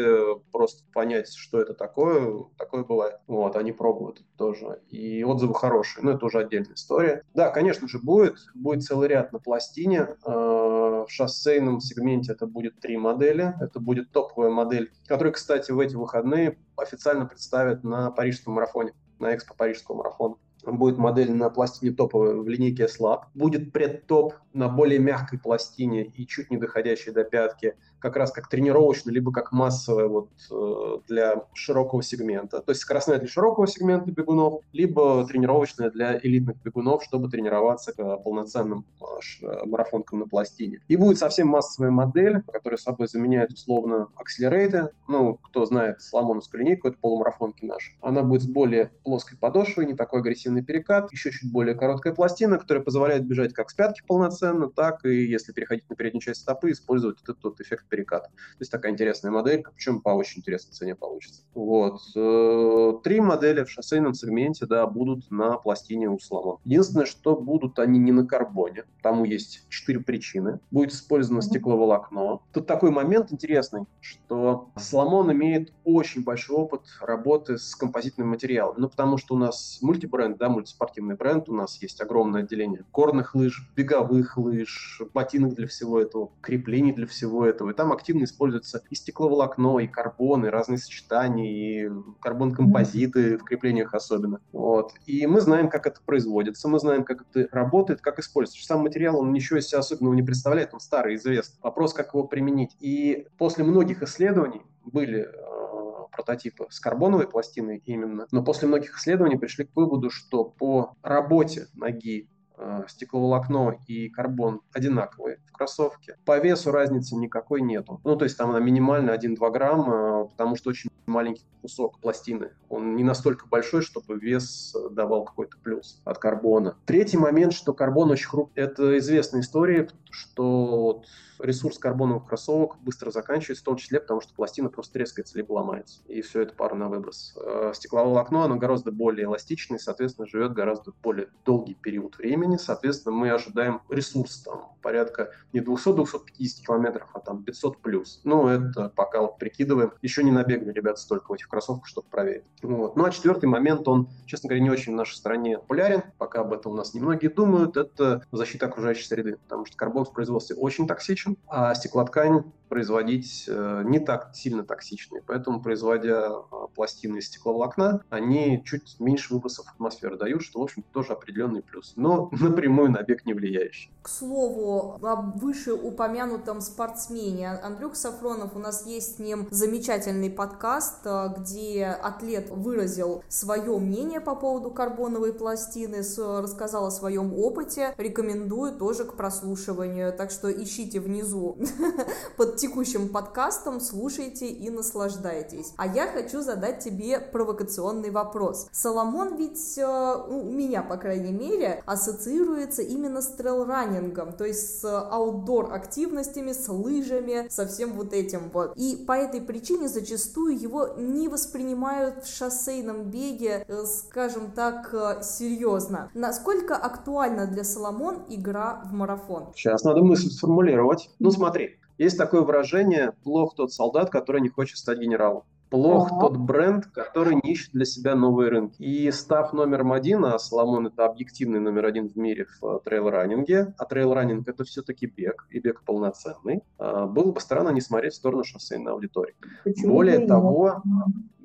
просто понять, что это такое, такое бывает. Вот, они пробуют тоже. И отзывы хорошие, но это уже отдельная история. Да, конечно же, будет. Будет целый ряд на пластине. А, в шоссейном сегменте это будет три модели. Это будет топовая модель, которая, кстати, в эти выходные официально представят на парижском марафоне, на экспо парижского марафона будет модель на пластине топовая в линейке S-Lab. Будет предтоп на более мягкой пластине и чуть не доходящей до пятки, как раз как тренировочная, либо как массовая вот, э, для широкого сегмента. То есть скоростная для широкого сегмента бегунов, либо тренировочная для элитных бегунов, чтобы тренироваться к полноценным э, марафонкам на пластине. И будет совсем массовая модель, которая собой заменяет условно акселерейты. Ну, кто знает сломоновскую линейку, это полумарафонки наши. Она будет с более плоской подошвой, не такой агрессивный перекат, еще чуть более короткая пластина, которая позволяет бежать как с пятки полноценно, так и, если переходить на переднюю часть стопы, использовать этот, этот эффект переката. То есть такая интересная моделька, причем по очень интересной цене получится. Вот. Э, три модели в шоссейном сегменте, да, будут на пластине у слома. Единственное, что будут они не на карбоне. Тому есть четыре причины. Будет использовано стекловолокно. Тут такой момент интересный, что Соломон имеет очень большой опыт работы с композитными материалами. Ну, потому что у нас мультибренд, да, мультиспортивный бренд, у нас есть огромное отделение горных лыж, беговых лыж, ботинок для всего этого, креплений для всего этого. Там активно используется и стекловолокно, и карбон, и разные сочетания, и карбон-композиты в креплениях особенно. Вот. И мы знаем, как это производится, мы знаем, как это работает, как используется. Сам материал, он ничего из себя особенного не представляет, он старый, известный. Вопрос, как его применить. И после многих исследований были э, прототипы с карбоновой пластиной именно, но после многих исследований пришли к выводу, что по работе ноги Э, стекловолокно и карбон одинаковые в кроссовке. По весу разницы никакой нету. Ну, то есть там она минимально 1-2 грамма, потому что очень маленький кусок пластины. Он не настолько большой, чтобы вес давал какой-то плюс от карбона. Третий момент, что карбон очень хрупкий. Это известная история, что вот ресурс карбоновых кроссовок быстро заканчивается, в том числе потому, что пластина просто трескается либо ломается. И все это пара на выброс. Э, стекловое волокно, оно гораздо более эластичное, соответственно, живет гораздо более долгий период времени. Соответственно, мы ожидаем ресурс там порядка не 200-250 километров, а там 500 плюс. Ну, это пока вот прикидываем. Еще не набегали ребята столько в этих кроссовках, чтобы проверить. Вот. Ну, а четвертый момент, он, честно говоря, не очень в нашей стране популярен. Пока об этом у нас немногие думают. Это защита окружающей среды, потому что карбон в производстве очень токсичен, стеклоткань производить э, не так сильно токсичные. Поэтому, производя а, пластины из стекловолокна, они чуть меньше выбросов в атмосферу дают, что, в общем тоже определенный плюс, но напрямую на бег не влияющий. К слову, об вышеупомянутом спортсмене Андрюх Сафронов, у нас есть с ним замечательный подкаст, э, где атлет выразил свое мнение по поводу карбоновой пластины, рассказал о своем опыте, рекомендую тоже к прослушиванию, так что ищите внизу под текущим подкастом, слушайте и наслаждайтесь. А я хочу задать тебе провокационный вопрос. Соломон ведь, э, у меня, по крайней мере, ассоциируется именно с трейл-раннингом, то есть с аутдор активностями, с лыжами, со всем вот этим вот. И по этой причине зачастую его не воспринимают в шоссейном беге, э, скажем так, э, серьезно. Насколько актуальна для Соломон игра в марафон? Сейчас надо мысль сформулировать. Ну смотри, есть такое выражение «плох тот солдат, который не хочет стать генералом». Плох ага. тот бренд, который не ищет для себя новые рынки. И став номером один, а Salomon это объективный номер один в мире в трейл-раннинге, а трейл-раннинг это все-таки бег, и бег полноценный, а, было бы странно не смотреть в сторону шоссейной аудитории. Почему Более того,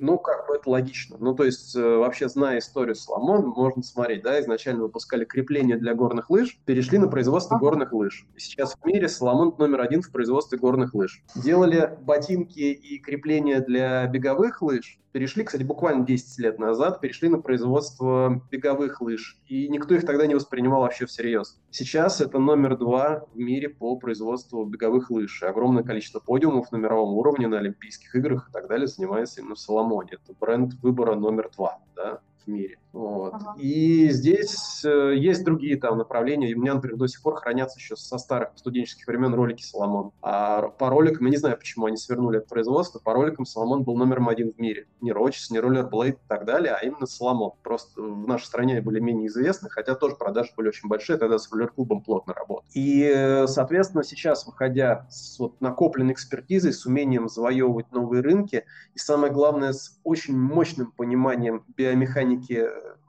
ну, как бы это логично. Ну, то есть, э, вообще, зная историю Salomon, можно смотреть, да, изначально выпускали крепления для горных лыж, перешли на производство горных лыж. сейчас в мире Salomon номер один в производстве горных лыж. Делали ботинки и крепления для беговых лыж, перешли, кстати, буквально 10 лет назад, перешли на производство беговых лыж. И никто их тогда не воспринимал вообще всерьез. Сейчас это номер два в мире по производству беговых лыж. И огромное количество подиумов на мировом уровне, на Олимпийских играх и так далее занимается именно в Соломоне. Это бренд выбора номер два да, в мире. Вот. Ага. И здесь э, есть другие там направления. У меня, например, до сих пор хранятся еще со старых студенческих времен ролики Соломон. А по роликам, я не знаю, почему они свернули это производство, по роликам Соломон был номером один в мире. Не Рочес, не Роллерблейд и так далее, а именно Соломон. Просто в нашей стране были менее известны, хотя тоже продажи были очень большие, тогда с роллер-клубом плотно работал. И, э, соответственно, сейчас, выходя с вот, накопленной экспертизой, с умением завоевывать новые рынки, и самое главное, с очень мощным пониманием биомеханики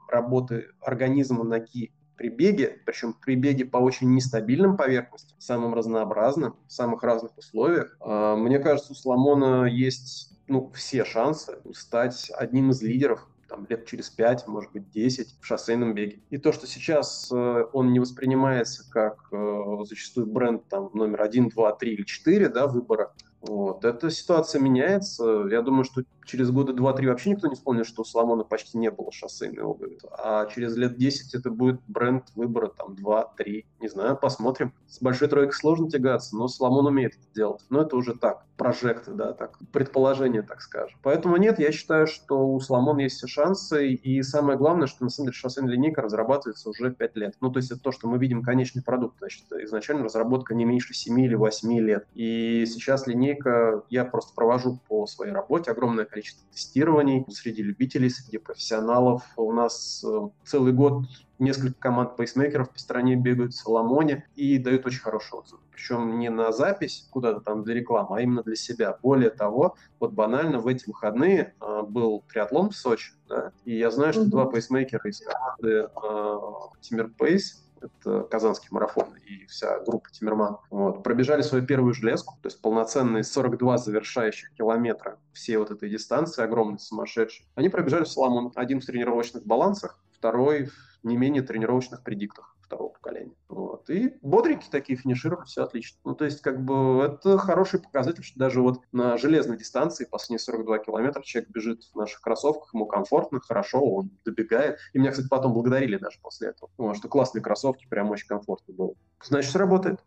работы организма ноги при беге, причем при беге по очень нестабильным поверхностям, самым разнообразным, в самых разных условиях. А, мне кажется, у Соломона есть ну, все шансы стать одним из лидеров там, лет через 5, может быть, 10 в шоссейном беге. И то, что сейчас э, он не воспринимается как э, зачастую бренд там, номер 1, 2, 3 или 4 да, выбора, вот. Эта ситуация меняется. Я думаю, что через года два-три вообще никто не вспомнит, что у Соломона почти не было шоссейной обуви. А через лет 10 это будет бренд выбора там 2-3. Не знаю, посмотрим. С большой тройкой сложно тягаться, но Соломон умеет это делать. Но это уже так, прожекты, да, так, предположение, так скажем. Поэтому нет, я считаю, что у Соломона есть все шансы. И самое главное, что на самом деле шоссейная линейка разрабатывается уже 5 лет. Ну, то есть это то, что мы видим конечный продукт. Значит, изначально разработка не меньше 7 или 8 лет. И сейчас линейка я просто провожу по своей работе огромное количество тестирований среди любителей, среди профессионалов. У нас э, целый год несколько команд пейсмейкеров по стране бегают в Соломоне и дают очень хороший отзыв. Причем не на запись куда-то там для рекламы, а именно для себя. Более того, вот банально в эти выходные э, был триатлон в Сочи, да, и я знаю, что mm-hmm. два пейсмейкера из команды э, Тимир Пейс это Казанский марафон и вся группа Тимирман. Вот. Пробежали свою первую железку, то есть полноценные 42 завершающих километра всей вот этой дистанции, огромной, сумасшедшей. Они пробежали в Соломон. Один в тренировочных балансах, второй в не менее тренировочных предиктах второго поколения. Вот. И бодренькие такие финишировали, все отлично. Ну, то есть, как бы, это хороший показатель, что даже вот на железной дистанции, последние 42 километра, человек бежит в наших кроссовках, ему комфортно, хорошо, он добегает. И меня, кстати, потом благодарили даже после этого. Что классные кроссовки, прям очень комфортно было. Значит, сработает.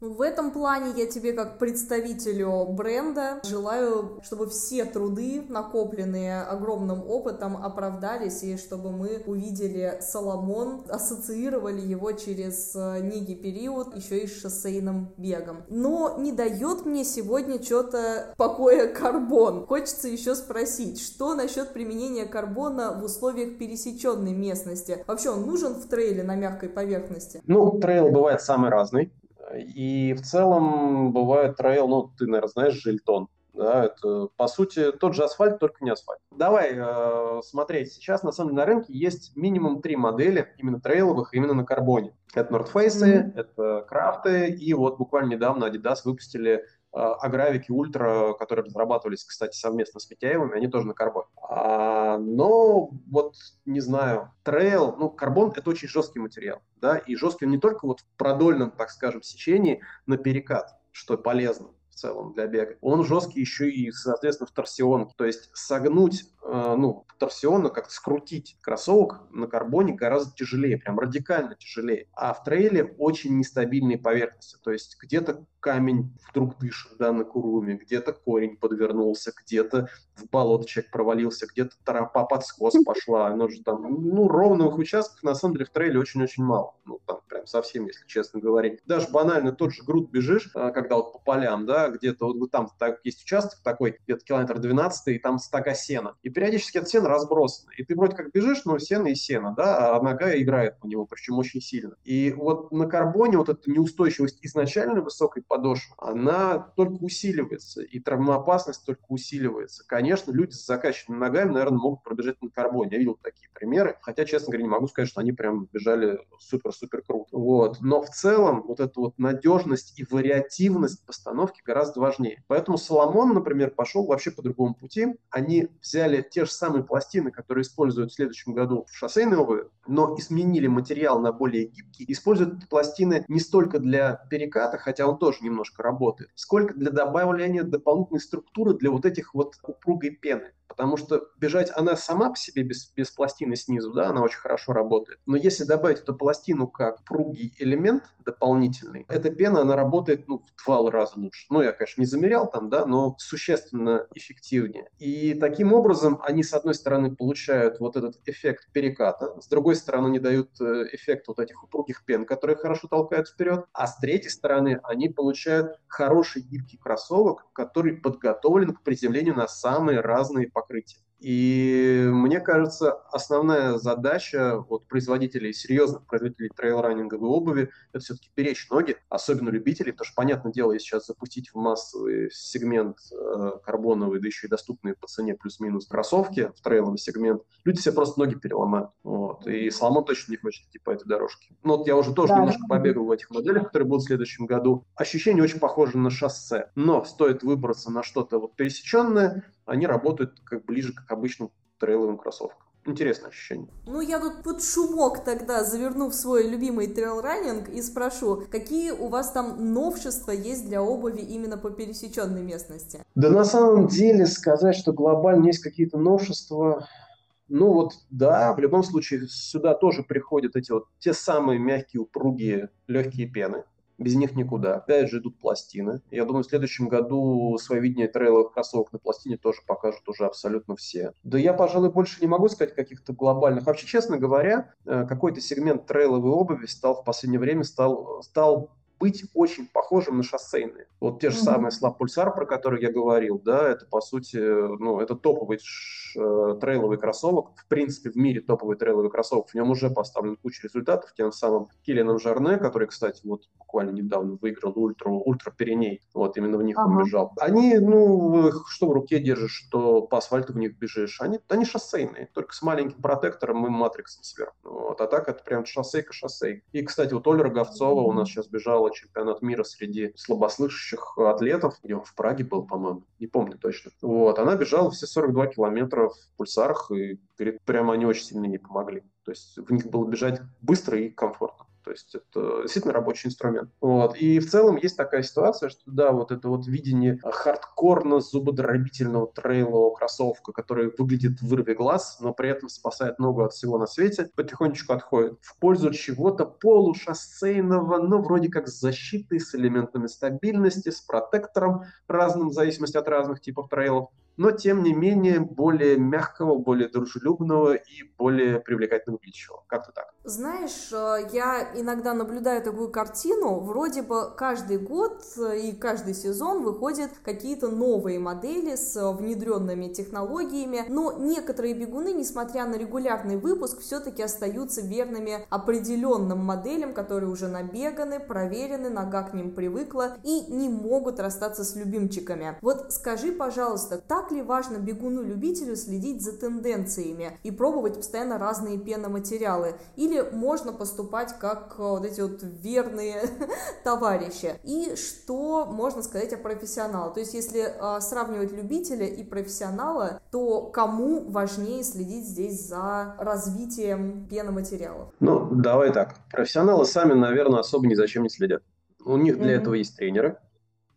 В этом плане я тебе, как представителю бренда, желаю, чтобы все труды, накопленные огромным опытом, оправдались, и чтобы мы увидели Соломон, ассоциировали его через э, некий период еще и с шоссейным бегом. Но не дает мне сегодня что-то покоя карбон. Хочется еще спросить, что насчет применения карбона в условиях пересеченной местности? Вообще он нужен в трейле на мягкой поверхности? Ну, трейл бывает самый разный. И в целом бывает трейл, ну, ты, наверное, знаешь, жильтон. Да, это, по сути, тот же асфальт, только не асфальт. Давай э, смотреть. Сейчас, на самом деле, на рынке есть минимум три модели, именно трейловых, именно на карбоне. Это North Face, mm-hmm. это крафты, и вот буквально недавно Adidas выпустили агравики ультра, которые разрабатывались, кстати, совместно с Митяевыми, они тоже на карбоне. А, но вот, не знаю, трейл, ну, карбон – это очень жесткий материал, да, и жесткий он не только вот в продольном, так скажем, сечении на перекат, что полезно, в целом для бега. Он жесткий еще и, соответственно, в торсионке. То есть согнуть Э, ну, торсионно как-то скрутить кроссовок на карбоне гораздо тяжелее, прям радикально тяжелее. А в трейле очень нестабильные поверхности, то есть где-то камень вдруг дышит, да, на куруме, где-то корень подвернулся, где-то в болото человек провалился, где-то тропа под скос пошла, оно же там, ну, ровных участков на самом деле в трейле очень-очень мало, ну, там прям совсем, если честно говорить. Даже банально тот же груд бежишь, э, когда вот по полям, да, где-то вот там так, есть участок такой, где-то километр 12, и там стага сена, и периодически это сено разбросано. И ты вроде как бежишь, но сено и сено, да, а нога играет по нему, причем очень сильно. И вот на карбоне вот эта неустойчивость изначально высокой подошвы, она только усиливается, и травмоопасность только усиливается. Конечно, люди с закачанными ногами, наверное, могут пробежать на карбоне. Я видел такие примеры, хотя, честно говоря, не могу сказать, что они прям бежали супер-супер круто. Вот. Но в целом вот эта вот надежность и вариативность постановки гораздо важнее. Поэтому Соломон, например, пошел вообще по другому пути. Они взяли те же самые пластины, которые используют в следующем году в шоссейной обуви, но изменили материал на более гибкий. Используют пластины не столько для переката, хотя он тоже немножко работает, сколько для добавления дополнительной структуры для вот этих вот упругой пены потому что бежать она сама по себе без, без пластины снизу, да, она очень хорошо работает. Но если добавить эту пластину как пругий элемент дополнительный, эта пена, она работает, ну, в два раза лучше. Ну, я, конечно, не замерял там, да, но существенно эффективнее. И таким образом они, с одной стороны, получают вот этот эффект переката, с другой стороны, они дают э, эффект вот этих упругих пен, которые хорошо толкают вперед, а с третьей стороны, они получают хороший гибкий кроссовок, который подготовлен к приземлению на самые разные покрытия. И мне кажется, основная задача вот, производителей, серьезных производителей трейл-раннинговой обуви, это все-таки беречь ноги, особенно любителей, потому что, понятное дело, если сейчас запустить в массовый сегмент э, карбоновый, да еще и доступные по цене плюс-минус кроссовки в трейловый сегмент, люди себе просто ноги переломают. Вот. И Соломон точно не хочет идти по этой дорожке. Ну вот я уже тоже да. немножко побегал в этих моделях, которые будут в следующем году. Ощущение очень похоже на шоссе, но стоит выбраться на что-то вот пересеченное, они работают как ближе к обычным трейловым кроссовкам. Интересное ощущение. Ну, я тут под шумок тогда заверну в свой любимый трейл-раннинг и спрошу, какие у вас там новшества есть для обуви именно по пересеченной местности? Да на самом деле сказать, что глобально есть какие-то новшества, ну вот да, в любом случае сюда тоже приходят эти вот те самые мягкие, упругие, легкие пены без них никуда. Опять же идут пластины. Я думаю, в следующем году свое видение трейловых кроссовок на пластине тоже покажут уже абсолютно все. Да я, пожалуй, больше не могу сказать каких-то глобальных. Вообще, честно говоря, э, какой-то сегмент трейловой обуви стал в последнее время стал, стал быть очень похожим на шоссейные. Вот те же mm-hmm. самые Slap Pulsar, про которые я говорил, да, это по сути, ну, это топовый э, трейловый кроссовок, в принципе, в мире топовый трейловый кроссовок, в нем уже поставлен куча результатов, тем самым Киллианом Жарне, который, кстати, вот буквально недавно выиграл ультра, ультра Пиреней, вот именно в них ага. он бежал. Они, ну, что в руке держишь, что по асфальту в них бежишь, они, они шоссейные, только с маленьким протектором и матриксом сверху. Вот, а так это прям шоссейка шоссей. И, кстати, вот Оля Роговцова у нас сейчас бежала чемпионат мира среди слабослышащих атлетов, где он в Праге был, по-моему, не помню точно. Вот, она бежала все 42 километра в пульсарах, и, говорит, прямо они очень сильно не помогли. То есть в них было бежать быстро и комфортно. То есть это действительно рабочий инструмент. Вот. И в целом есть такая ситуация, что да, вот это вот видение хардкорно зубодробительного трейлового кроссовка, который выглядит вырви глаз, но при этом спасает ногу от всего на свете, потихонечку отходит в пользу чего-то полушоссейного, но вроде как с защитой, с элементами стабильности, с протектором разным в зависимости от разных типов трейлов но тем не менее более мягкого, более дружелюбного и более привлекательного выглядящего. Как-то так. Знаешь, э, я иногда наблюдаю такую картину, вроде бы каждый год э, и каждый сезон выходят какие-то новые модели с внедренными технологиями, но некоторые бегуны, несмотря на регулярный выпуск, все-таки остаются верными определенным моделям, которые уже набеганы, проверены, нога к ним привыкла и не могут расстаться с любимчиками. Вот скажи, пожалуйста, так ли важно бегуну-любителю следить за тенденциями и пробовать постоянно разные пеноматериалы? Или или можно поступать как вот эти вот верные товарищи? И что можно сказать о профессионале? То есть, если сравнивать любителя и профессионала, то кому важнее следить здесь за развитием пеноматериалов? Ну, давай так. Профессионалы сами, наверное, особо ни за чем не следят. У них для mm-hmm. этого есть тренеры,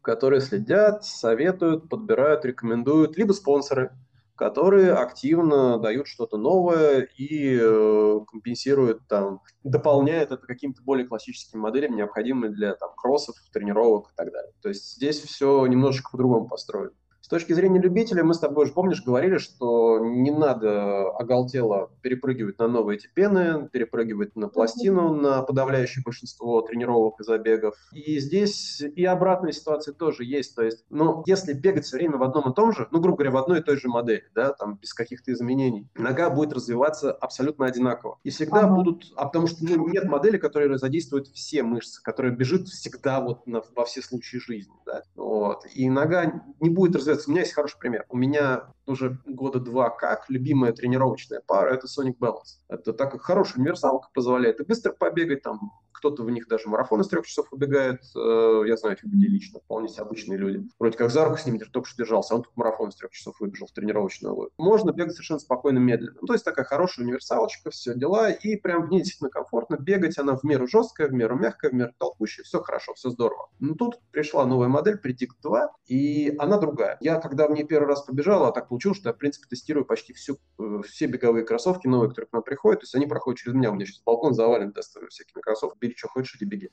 которые следят, советуют, подбирают, рекомендуют, либо спонсоры, которые активно дают что-то новое и э, компенсируют, там, дополняют это каким-то более классическим моделям, необходимым для там, кроссов, тренировок и так далее. То есть здесь все немножечко по-другому построено. С точки зрения любителя, мы с тобой же, помнишь, говорили, что не надо оголтело перепрыгивать на новые эти пены, перепрыгивать на пластину, на подавляющее большинство тренировок и забегов. И здесь и обратная ситуация тоже есть. То есть, ну, если бегать все время в одном и том же, ну, грубо говоря, в одной и той же модели, да, там, без каких-то изменений, нога будет развиваться абсолютно одинаково. И всегда ага. будут, а потому что ну, нет модели, которая задействует все мышцы, которая бежит всегда вот на, во все случаи жизни, да, вот. И нога не будет развиваться у меня есть хороший пример. У меня уже года два как любимая тренировочная пара – это Sonic Balance. Это так как хорошая универсалка позволяет и быстро побегать, там кто-то в них даже марафон из трех часов убегает. Э, я знаю этих людей лично, вполне себе обычные люди. Вроде как за руку с ними только что держался, а он тут марафон из трех часов выбежал в тренировочную. Можно бегать совершенно спокойно, медленно. Ну, то есть такая хорошая универсалочка, все дела, и прям в ней действительно комфортно бегать. Она в меру жесткая, в меру мягкая, в меру толкущая. Все хорошо, все здорово. Но тут пришла новая модель Predict 2, и она другая. Я, когда в ней первый раз побежал, а так получилось, что я, в принципе, тестирую почти всю, э, все беговые кроссовки новые, которые к нам приходят. То есть они проходят через меня. У меня сейчас балкон завален тестовыми всякими кроссовками бери, что хочешь, иди беги.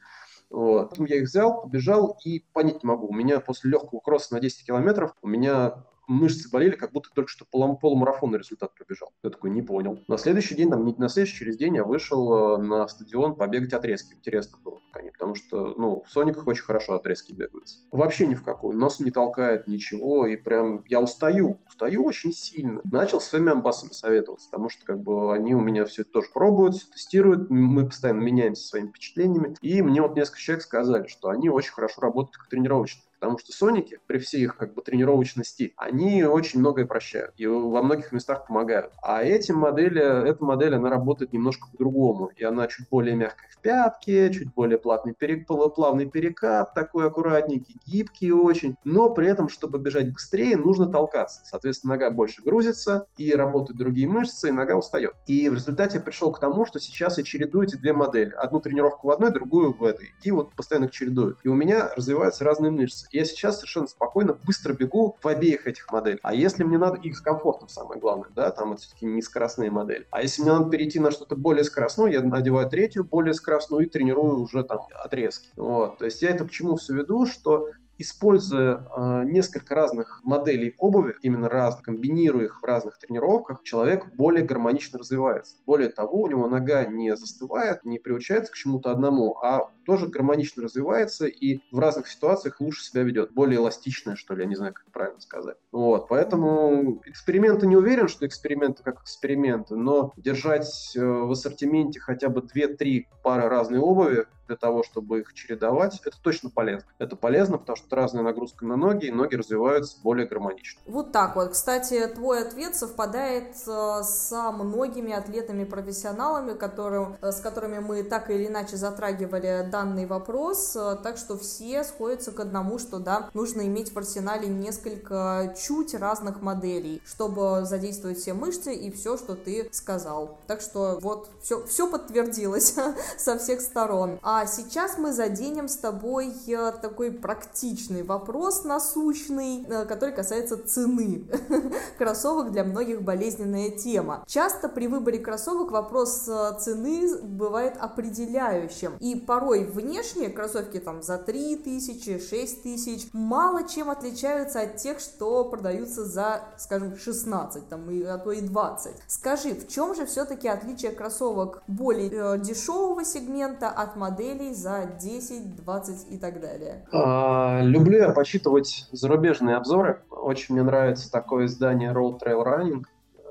Вот. Я их взял, побежал и понять не могу. У меня после легкого кросса на 10 километров у меня мышцы болели, как будто только что полум- полумарафонный результат пробежал. Я такой, не понял. На следующий день, там, на следующий через день я вышел э, на стадион побегать отрезки. Интересно было, они, потому что, ну, в Сониках очень хорошо отрезки бегаются. Вообще ни в какую. Нос не толкает, ничего, и прям я устаю. Устаю очень сильно. Начал с своими амбассами советоваться, потому что, как бы, они у меня все это тоже пробуют, все тестируют, мы постоянно меняемся своими впечатлениями. И мне вот несколько человек сказали, что они очень хорошо работают как тренировочные Потому что Соники, при всей их как бы тренировочности, они очень многое прощают и во многих местах помогают. А эти модели, эта модель, она работает немножко по-другому. И она чуть более мягкая в пятке, чуть более плавный, перек, плавный перекат, такой аккуратненький, гибкий очень. Но при этом, чтобы бежать быстрее, нужно толкаться. Соответственно, нога больше грузится, и работают другие мышцы, и нога устает. И в результате я пришел к тому, что сейчас я чередую эти две модели. Одну тренировку в одной, другую в этой. И вот постоянно их чередую. И у меня развиваются разные мышцы я сейчас совершенно спокойно, быстро бегу в обеих этих моделях. А если мне надо, их с комфортом самое главное, да, там это все-таки не скоростные модели. А если мне надо перейти на что-то более скоростное, я надеваю третью более скоростную и тренирую уже там отрезки. Вот. То есть я это к чему все веду, что используя э, несколько разных моделей обуви, именно раз, комбинируя их в разных тренировках, человек более гармонично развивается. Более того, у него нога не застывает, не приучается к чему-то одному, а тоже гармонично развивается и в разных ситуациях лучше себя ведет. Более эластичное, что ли, я не знаю, как правильно сказать. Вот, поэтому эксперименты не уверен, что эксперименты как эксперименты, но держать э, в ассортименте хотя бы 2-3 пары разной обуви для того, чтобы их чередовать, это точно полезно. Это полезно, потому что разная нагрузка на ноги, и ноги развиваются более гармонично. Вот так вот. Кстати, твой ответ совпадает э, со многими атлетами-профессионалами, э, с которыми мы так или иначе затрагивали данный вопрос, э, так что все сходятся к одному, что да, нужно иметь в арсенале несколько чуть разных моделей, чтобы задействовать все мышцы и все, что ты сказал. Так что вот, все, все подтвердилось со всех сторон. А сейчас мы заденем с тобой э, такой практичный вопрос насущный, э, который касается цены. Кроссовок для многих болезненная тема. Часто при выборе кроссовок вопрос цены бывает определяющим. И порой внешние кроссовки там за 3 тысячи, 6 тысяч мало чем отличаются от тех, что продаются за, скажем, 16, там, и, а то и 20. Скажи, в чем же все-таки отличие кроссовок более э, дешевого сегмента от моделей за 10, 20 и так далее? А, люблю я почитывать зарубежные обзоры. Очень мне нравится такое издание Road Trail Running.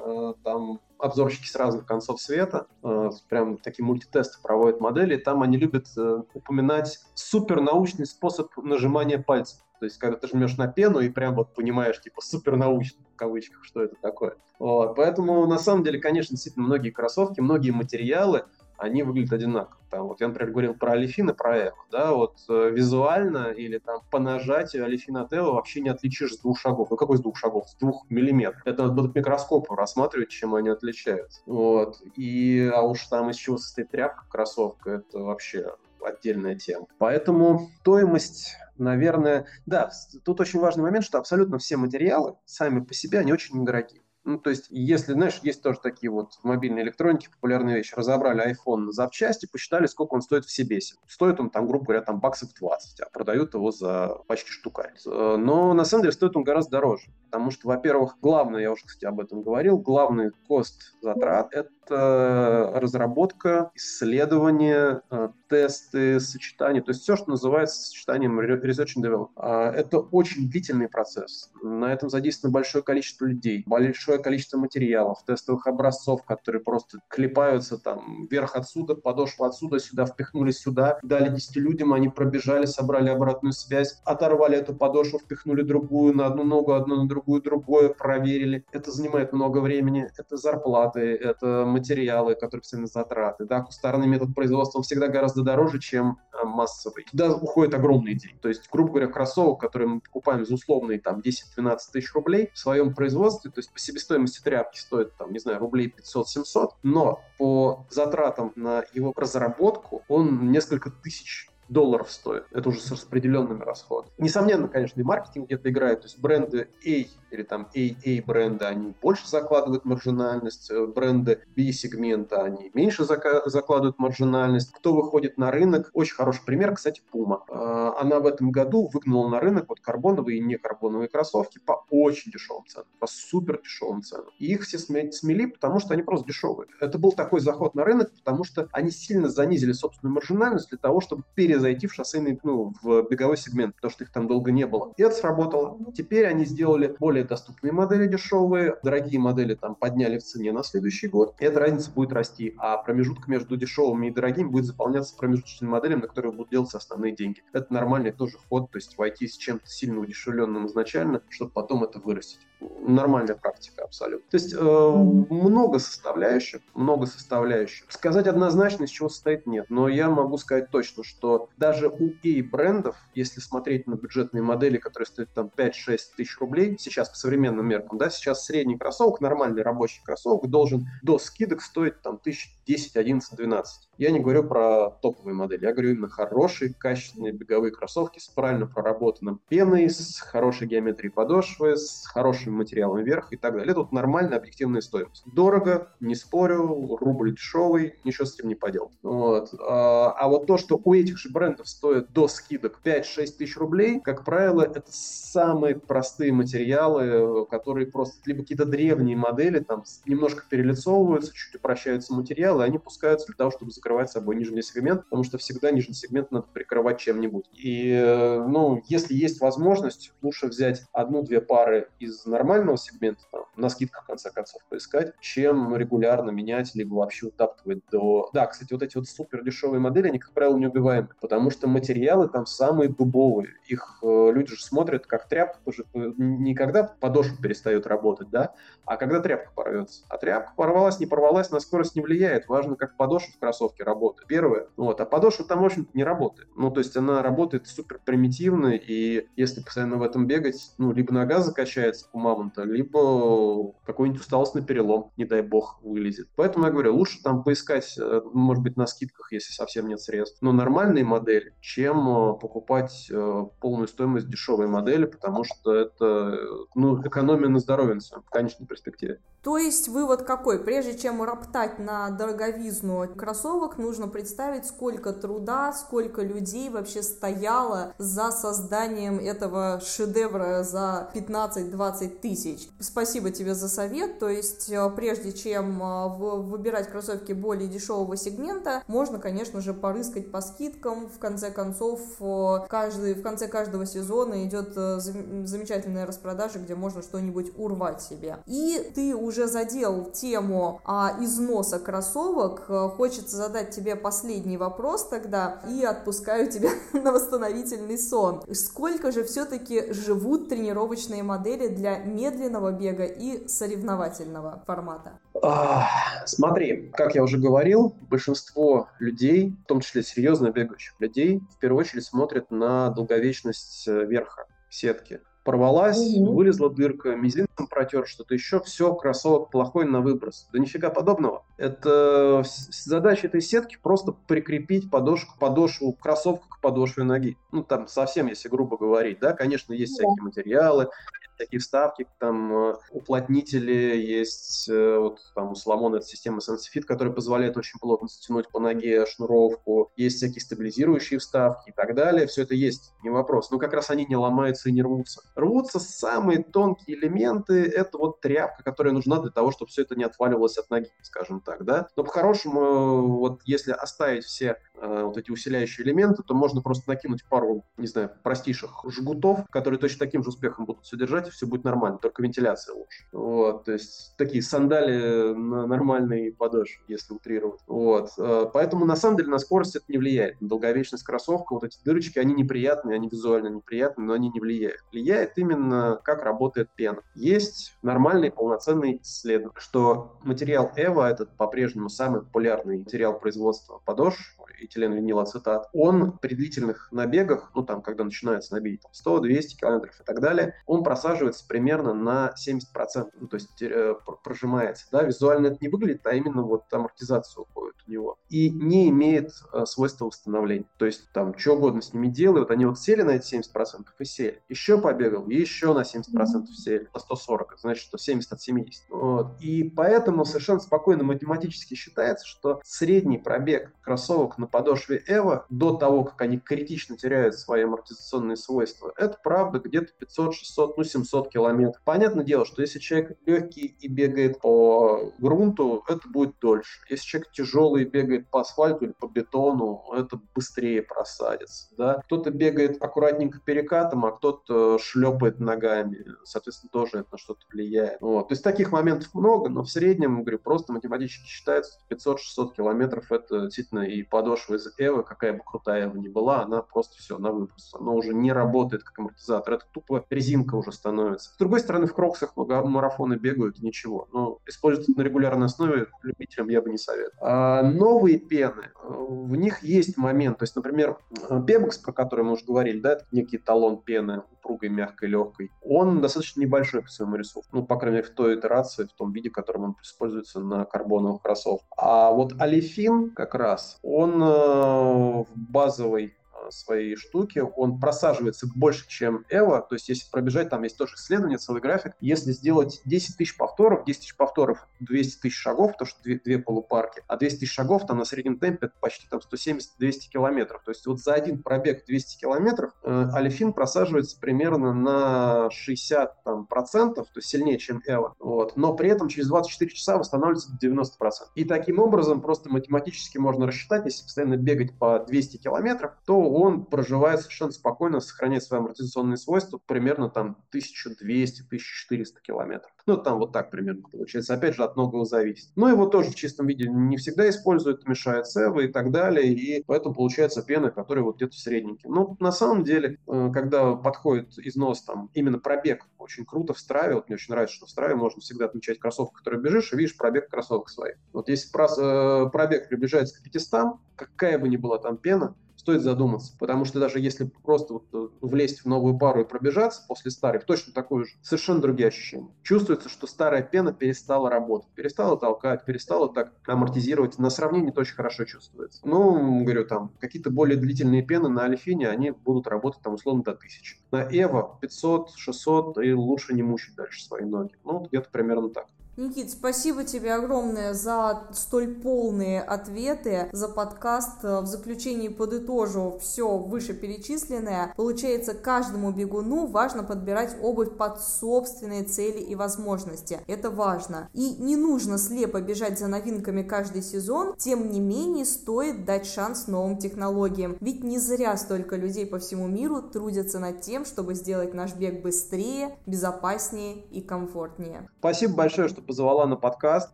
Э, там обзорщики с разных концов света, э, прям такие мультитесты проводят модели, там они любят э, упоминать супернаучный способ нажимания пальцев. То есть, когда ты жмешь на пену и прям вот понимаешь, типа, супернаучно, в кавычках, что это такое. Вот. Поэтому, на самом деле, конечно, действительно, многие кроссовки, многие материалы они выглядят одинаково. Там, вот я, например, говорил про Алифин и про Эво, да, вот э, визуально или там по нажатию Алифин от Эво вообще не отличишь с двух шагов. Ну какой с двух шагов? С двух миллиметров. Это надо будет микроскопом рассматривать, чем они отличаются. Вот. И, а уж там из чего состоит тряпка, кроссовка, это вообще отдельная тема. Поэтому стоимость наверное, да, тут очень важный момент, что абсолютно все материалы сами по себе, они очень недорогие. Ну, то есть, если, знаешь, есть тоже такие вот в мобильной электронике популярные вещи. Разобрали iPhone на запчасти, посчитали, сколько он стоит в себе. Стоит он там, грубо говоря, там баксов 20, а продают его за почти штукарь. Но на самом деле стоит он гораздо дороже. Потому что, во-первых, главное, я уже, кстати, об этом говорил, главный кост затрат – это разработка, исследование, э, тесты, сочетания, то есть все, что называется сочетанием research and development. А, это очень длительный процесс. На этом задействовано большое количество людей, большое количество материалов, тестовых образцов, которые просто клепаются там вверх отсюда, подошва отсюда, сюда, впихнули сюда, дали 10 людям, они пробежали, собрали обратную связь, оторвали эту подошву, впихнули другую на одну ногу, одну на другую, другое, проверили. Это занимает много времени, это зарплаты, это материалы, которые постоянно затраты. Да, кустарный метод производства всегда гораздо дороже, чем э, массовый. Туда уходит огромный день. То есть, грубо говоря, кроссовок, который мы покупаем за условные там 10-12 тысяч рублей в своем производстве, то есть по себестоимости тряпки стоит там, не знаю, рублей 500-700, но по затратам на его разработку он несколько тысяч долларов стоит. Это уже с распределенными расходами. Несомненно, конечно, и маркетинг где-то играет. То есть бренды A или там AA бренды, они больше закладывают маржинальность. Э, бренды B-сегмента, они меньше закладывают маржинальность. Кто выходит на рынок? Очень хороший пример, кстати, Puma. А, она в этом году выгнала на рынок вот карбоновые и некарбоновые кроссовки по очень дешевым ценам, по супер дешевым ценам. И их все смели, потому что они просто дешевые. Это был такой заход на рынок, потому что они сильно занизили собственную маржинальность для того, чтобы пере зайти в шоссейный, ну, в беговой сегмент, потому что их там долго не было. И это сработало. Теперь они сделали более доступные модели дешевые, дорогие модели там подняли в цене на следующий год. И эта разница будет расти, а промежуток между дешевыми и дорогими будет заполняться промежуточными моделями, на которые будут делаться основные деньги. Это нормальный тоже ход, то есть войти с чем-то сильно удешевленным изначально, чтобы потом это вырастить нормальная практика абсолютно. То есть э, много составляющих, много составляющих. Сказать однозначно, из чего состоит, нет. Но я могу сказать точно, что даже у A-брендов, если смотреть на бюджетные модели, которые стоят там 5-6 тысяч рублей, сейчас по современным меркам, да, сейчас средний кроссовок, нормальный рабочий кроссовок должен до скидок стоить там тысяч 10, 11, 12. Я не говорю про топовые модели, я говорю именно хорошие, качественные беговые кроссовки с правильно проработанным пеной, с хорошей геометрией подошвы, с хорошим материалом вверх и так далее. Это нормальная объективная стоимость. Дорого, не спорю, рубль дешевый, ничего с этим не поделать. Вот. А, а вот то, что у этих же брендов стоит до скидок 5-6 тысяч рублей, как правило, это самые простые материалы, которые просто либо какие-то древние модели, там немножко перелицовываются, чуть упрощаются материалы, и они пускаются для того, чтобы закрывать собой нижний сегмент, потому что всегда нижний сегмент надо прикрывать чем-нибудь. И, э, ну, если есть возможность, лучше взять одну-две пары из нормального сегмента, там, на скидках, в конце концов, поискать, чем регулярно менять, либо вообще утаптывать до... Да, кстати, вот эти вот супер дешевые модели, они, как правило, неубиваемы, потому что материалы там самые дубовые. Их э, люди же смотрят как тряпка, тоже не когда подошва перестает работать, да, а когда тряпка порвется. А тряпка порвалась, не порвалась, на скорость не влияет. Важно, как подошва в кроссовке работает. Первое. Вот. А подошва там, в общем не работает. Ну, то есть она работает супер примитивно, и если постоянно в этом бегать, ну, либо нога закачается у мамонта, либо какой-нибудь усталостный перелом, не дай бог, вылезет. Поэтому я говорю, лучше там поискать, э, может быть, на скидках, если совсем нет средств, но нормальные модели, чем э, покупать э, полную стоимость дешевой модели, потому что это, ну, экономия на здоровье в конечной перспективе. То есть вывод какой? Прежде чем роптать на дороговизну кроссовок, нужно представить, сколько труда, сколько людей вообще стояло за созданием этого шедевра за 15-20 тысяч. Спасибо тебе за совет. То есть э, прежде чем э, выбирать кроссовки более дешевого сегмента, можно, конечно же, порыскать по скидкам. В конце концов, э, каждый, в конце каждого сезона идет замечательная распродажа, где можно что-нибудь урвать себе. И ты уже задел тему а, износа кроссовок, э, хочется задать тебе последний вопрос тогда и отпускаю тебя на восстановительный сон. Сколько же все-таки живут тренировочные модели для медленного бега и соревновательного формата? А, смотри, как я уже говорил, большинство людей, в том числе серьезно бегающих людей, в первую очередь смотрят на долговечность э, верха сетки порвалась, угу. вылезла дырка, мизинцем протер, что-то еще, все, кроссовок плохой на выброс. Да нифига подобного. Это задача этой сетки просто прикрепить подошву, подошву кроссовка к подошве ноги. Ну, там совсем, если грубо говорить, да, конечно, есть да. всякие материалы, такие вставки, там э, уплотнители, есть э, вот там у Соломона эта система SenseFit, которая позволяет очень плотно стянуть по ноге шнуровку, есть всякие стабилизирующие вставки и так далее, все это есть, не вопрос. Но как раз они не ломаются и не рвутся. Рвутся самые тонкие элементы, это вот тряпка, которая нужна для того, чтобы все это не отваливалось от ноги, скажем так, да. Но по-хорошему, вот если оставить все э, вот эти усиляющие элементы, то можно просто накинуть пару, не знаю, простейших жгутов, которые точно таким же успехом будут содержать нажать, все будет нормально, только вентиляция лучше. Вот, то есть такие сандали на нормальной подошве, если утрировать. Вот, э, поэтому на самом деле на скорость это не влияет. На долговечность кроссовка, вот эти дырочки, они неприятные, они визуально неприятные, но они не влияют. Влияет именно, как работает пена. Есть нормальный полноценный исследование, что материал EVA, этот по-прежнему самый популярный материал производства подошв, этиленвинилацетат, он при длительных набегах, ну там, когда начинается набеги там, 100-200 километров и так далее, он просаживается примерно на 70%, ну, то есть э, прожимается. Да? Визуально это не выглядит, а именно вот амортизация уходит у него. И не имеет э, свойства восстановления. То есть там что угодно с ними делают, они вот сели на эти 70% и сели. Еще побегал, еще на 70% mm-hmm. сели, на 140, это значит, что 70 от 70. Вот. И поэтому совершенно спокойно математически считается, что средний пробег кроссовок на подошве Эва до того, как они критично теряют свои амортизационные свойства, это правда где-то 500, 600, ну 700 километров. Понятное дело, что если человек легкий и бегает по грунту, это будет дольше. Если человек тяжелый и бегает по асфальту или по бетону, это быстрее просадится. Да? Кто-то бегает аккуратненько перекатом, а кто-то шлепает ногами. Соответственно, тоже это на что-то влияет. Вот. То есть таких моментов много, но в среднем, говорю, просто математически считается, 500-600 километров это действительно и подошва подошва из Эвы, какая бы крутая Эва ни была, она просто все, на выброс. Она уже не работает как амортизатор. Это тупо резинка уже становится. С другой стороны, в кроксах марафоны бегают, ничего. Но использовать на регулярной основе любителям я бы не советовал. А новые пены, в них есть момент. То есть, например, Пебекс, про который мы уже говорили, да, это некий талон пены, упругой, мягкой, легкой. Он достаточно небольшой по своему рисунку. Ну, по крайней мере, в той итерации, в том виде, в котором он используется на карбоновых кроссовках. А вот Алифин как раз, он э, в базовой своей штуки, он просаживается больше, чем Эва, то есть если пробежать, там есть тоже исследование, целый график, если сделать 10 тысяч повторов, 10 тысяч повторов, 200 тысяч шагов, то что две, две полупарки, а 200 тысяч шагов там на среднем темпе почти там 170-200 километров, то есть вот за один пробег 200 километров э, Алифин просаживается примерно на 60 там, процентов, то есть сильнее, чем Эва, вот, но при этом через 24 часа восстанавливается 90 процентов. И таким образом просто математически можно рассчитать, если постоянно бегать по 200 километров, то он проживает совершенно спокойно, сохраняет свои амортизационные свойства примерно там 1200-1400 километров. Ну, там вот так примерно получается. Опять же, от многого зависит. Но его тоже в чистом виде не всегда используют, мешает сева и так далее. И поэтому получается пена, которая вот где-то средненькая. Но на самом деле, э, когда подходит износ, там, именно пробег очень круто в страве, вот мне очень нравится, что в страве можно всегда отмечать кроссовку, который бежишь, и видишь пробег кроссовок своих. Вот если э, пробег приближается к 500, какая бы ни была там пена, стоит задуматься, потому что даже если просто вот э, влезть в новую пару и пробежаться после старых, точно такое же, совершенно другие ощущения. Чувствуется, что старая пена перестала работать, перестала толкать, перестала так амортизировать. На сравнении это очень хорошо чувствуется. Ну, говорю, там, какие-то более длительные пены на Альфине, они будут работать там условно до 1000. На Эво 500, 600 и лучше не мучить дальше свои ноги. Ну, где-то примерно так. Никит, спасибо тебе огромное за столь полные ответы, за подкаст. В заключении подытожу все вышеперечисленное. Получается, каждому бегуну важно подбирать обувь под собственные цели и возможности. Это важно. И не нужно слепо бежать за новинками каждый сезон, тем не менее стоит дать шанс новым технологиям. Ведь не зря столько людей по всему миру трудятся над тем, чтобы сделать наш бег быстрее, безопаснее и комфортнее. Спасибо большое, что позвала на подкаст.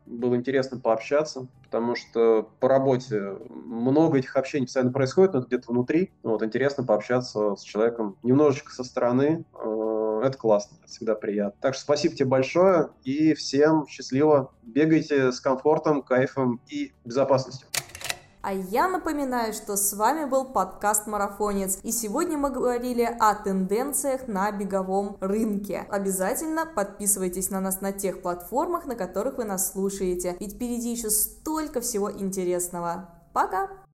Было интересно пообщаться, потому что по работе много этих общений постоянно происходит, но где-то внутри. Вот, интересно пообщаться с человеком немножечко со стороны, э, это классно, это всегда приятно. Так что спасибо тебе большое и всем счастливо. Бегайте с комфортом, кайфом и безопасностью. А я напоминаю, что с вами был подкаст «Марафонец», и сегодня мы говорили о тенденциях на беговом рынке. Обязательно подписывайтесь на нас на тех платформах, на которых вы нас слушаете, ведь впереди еще столько всего интересного. Пока!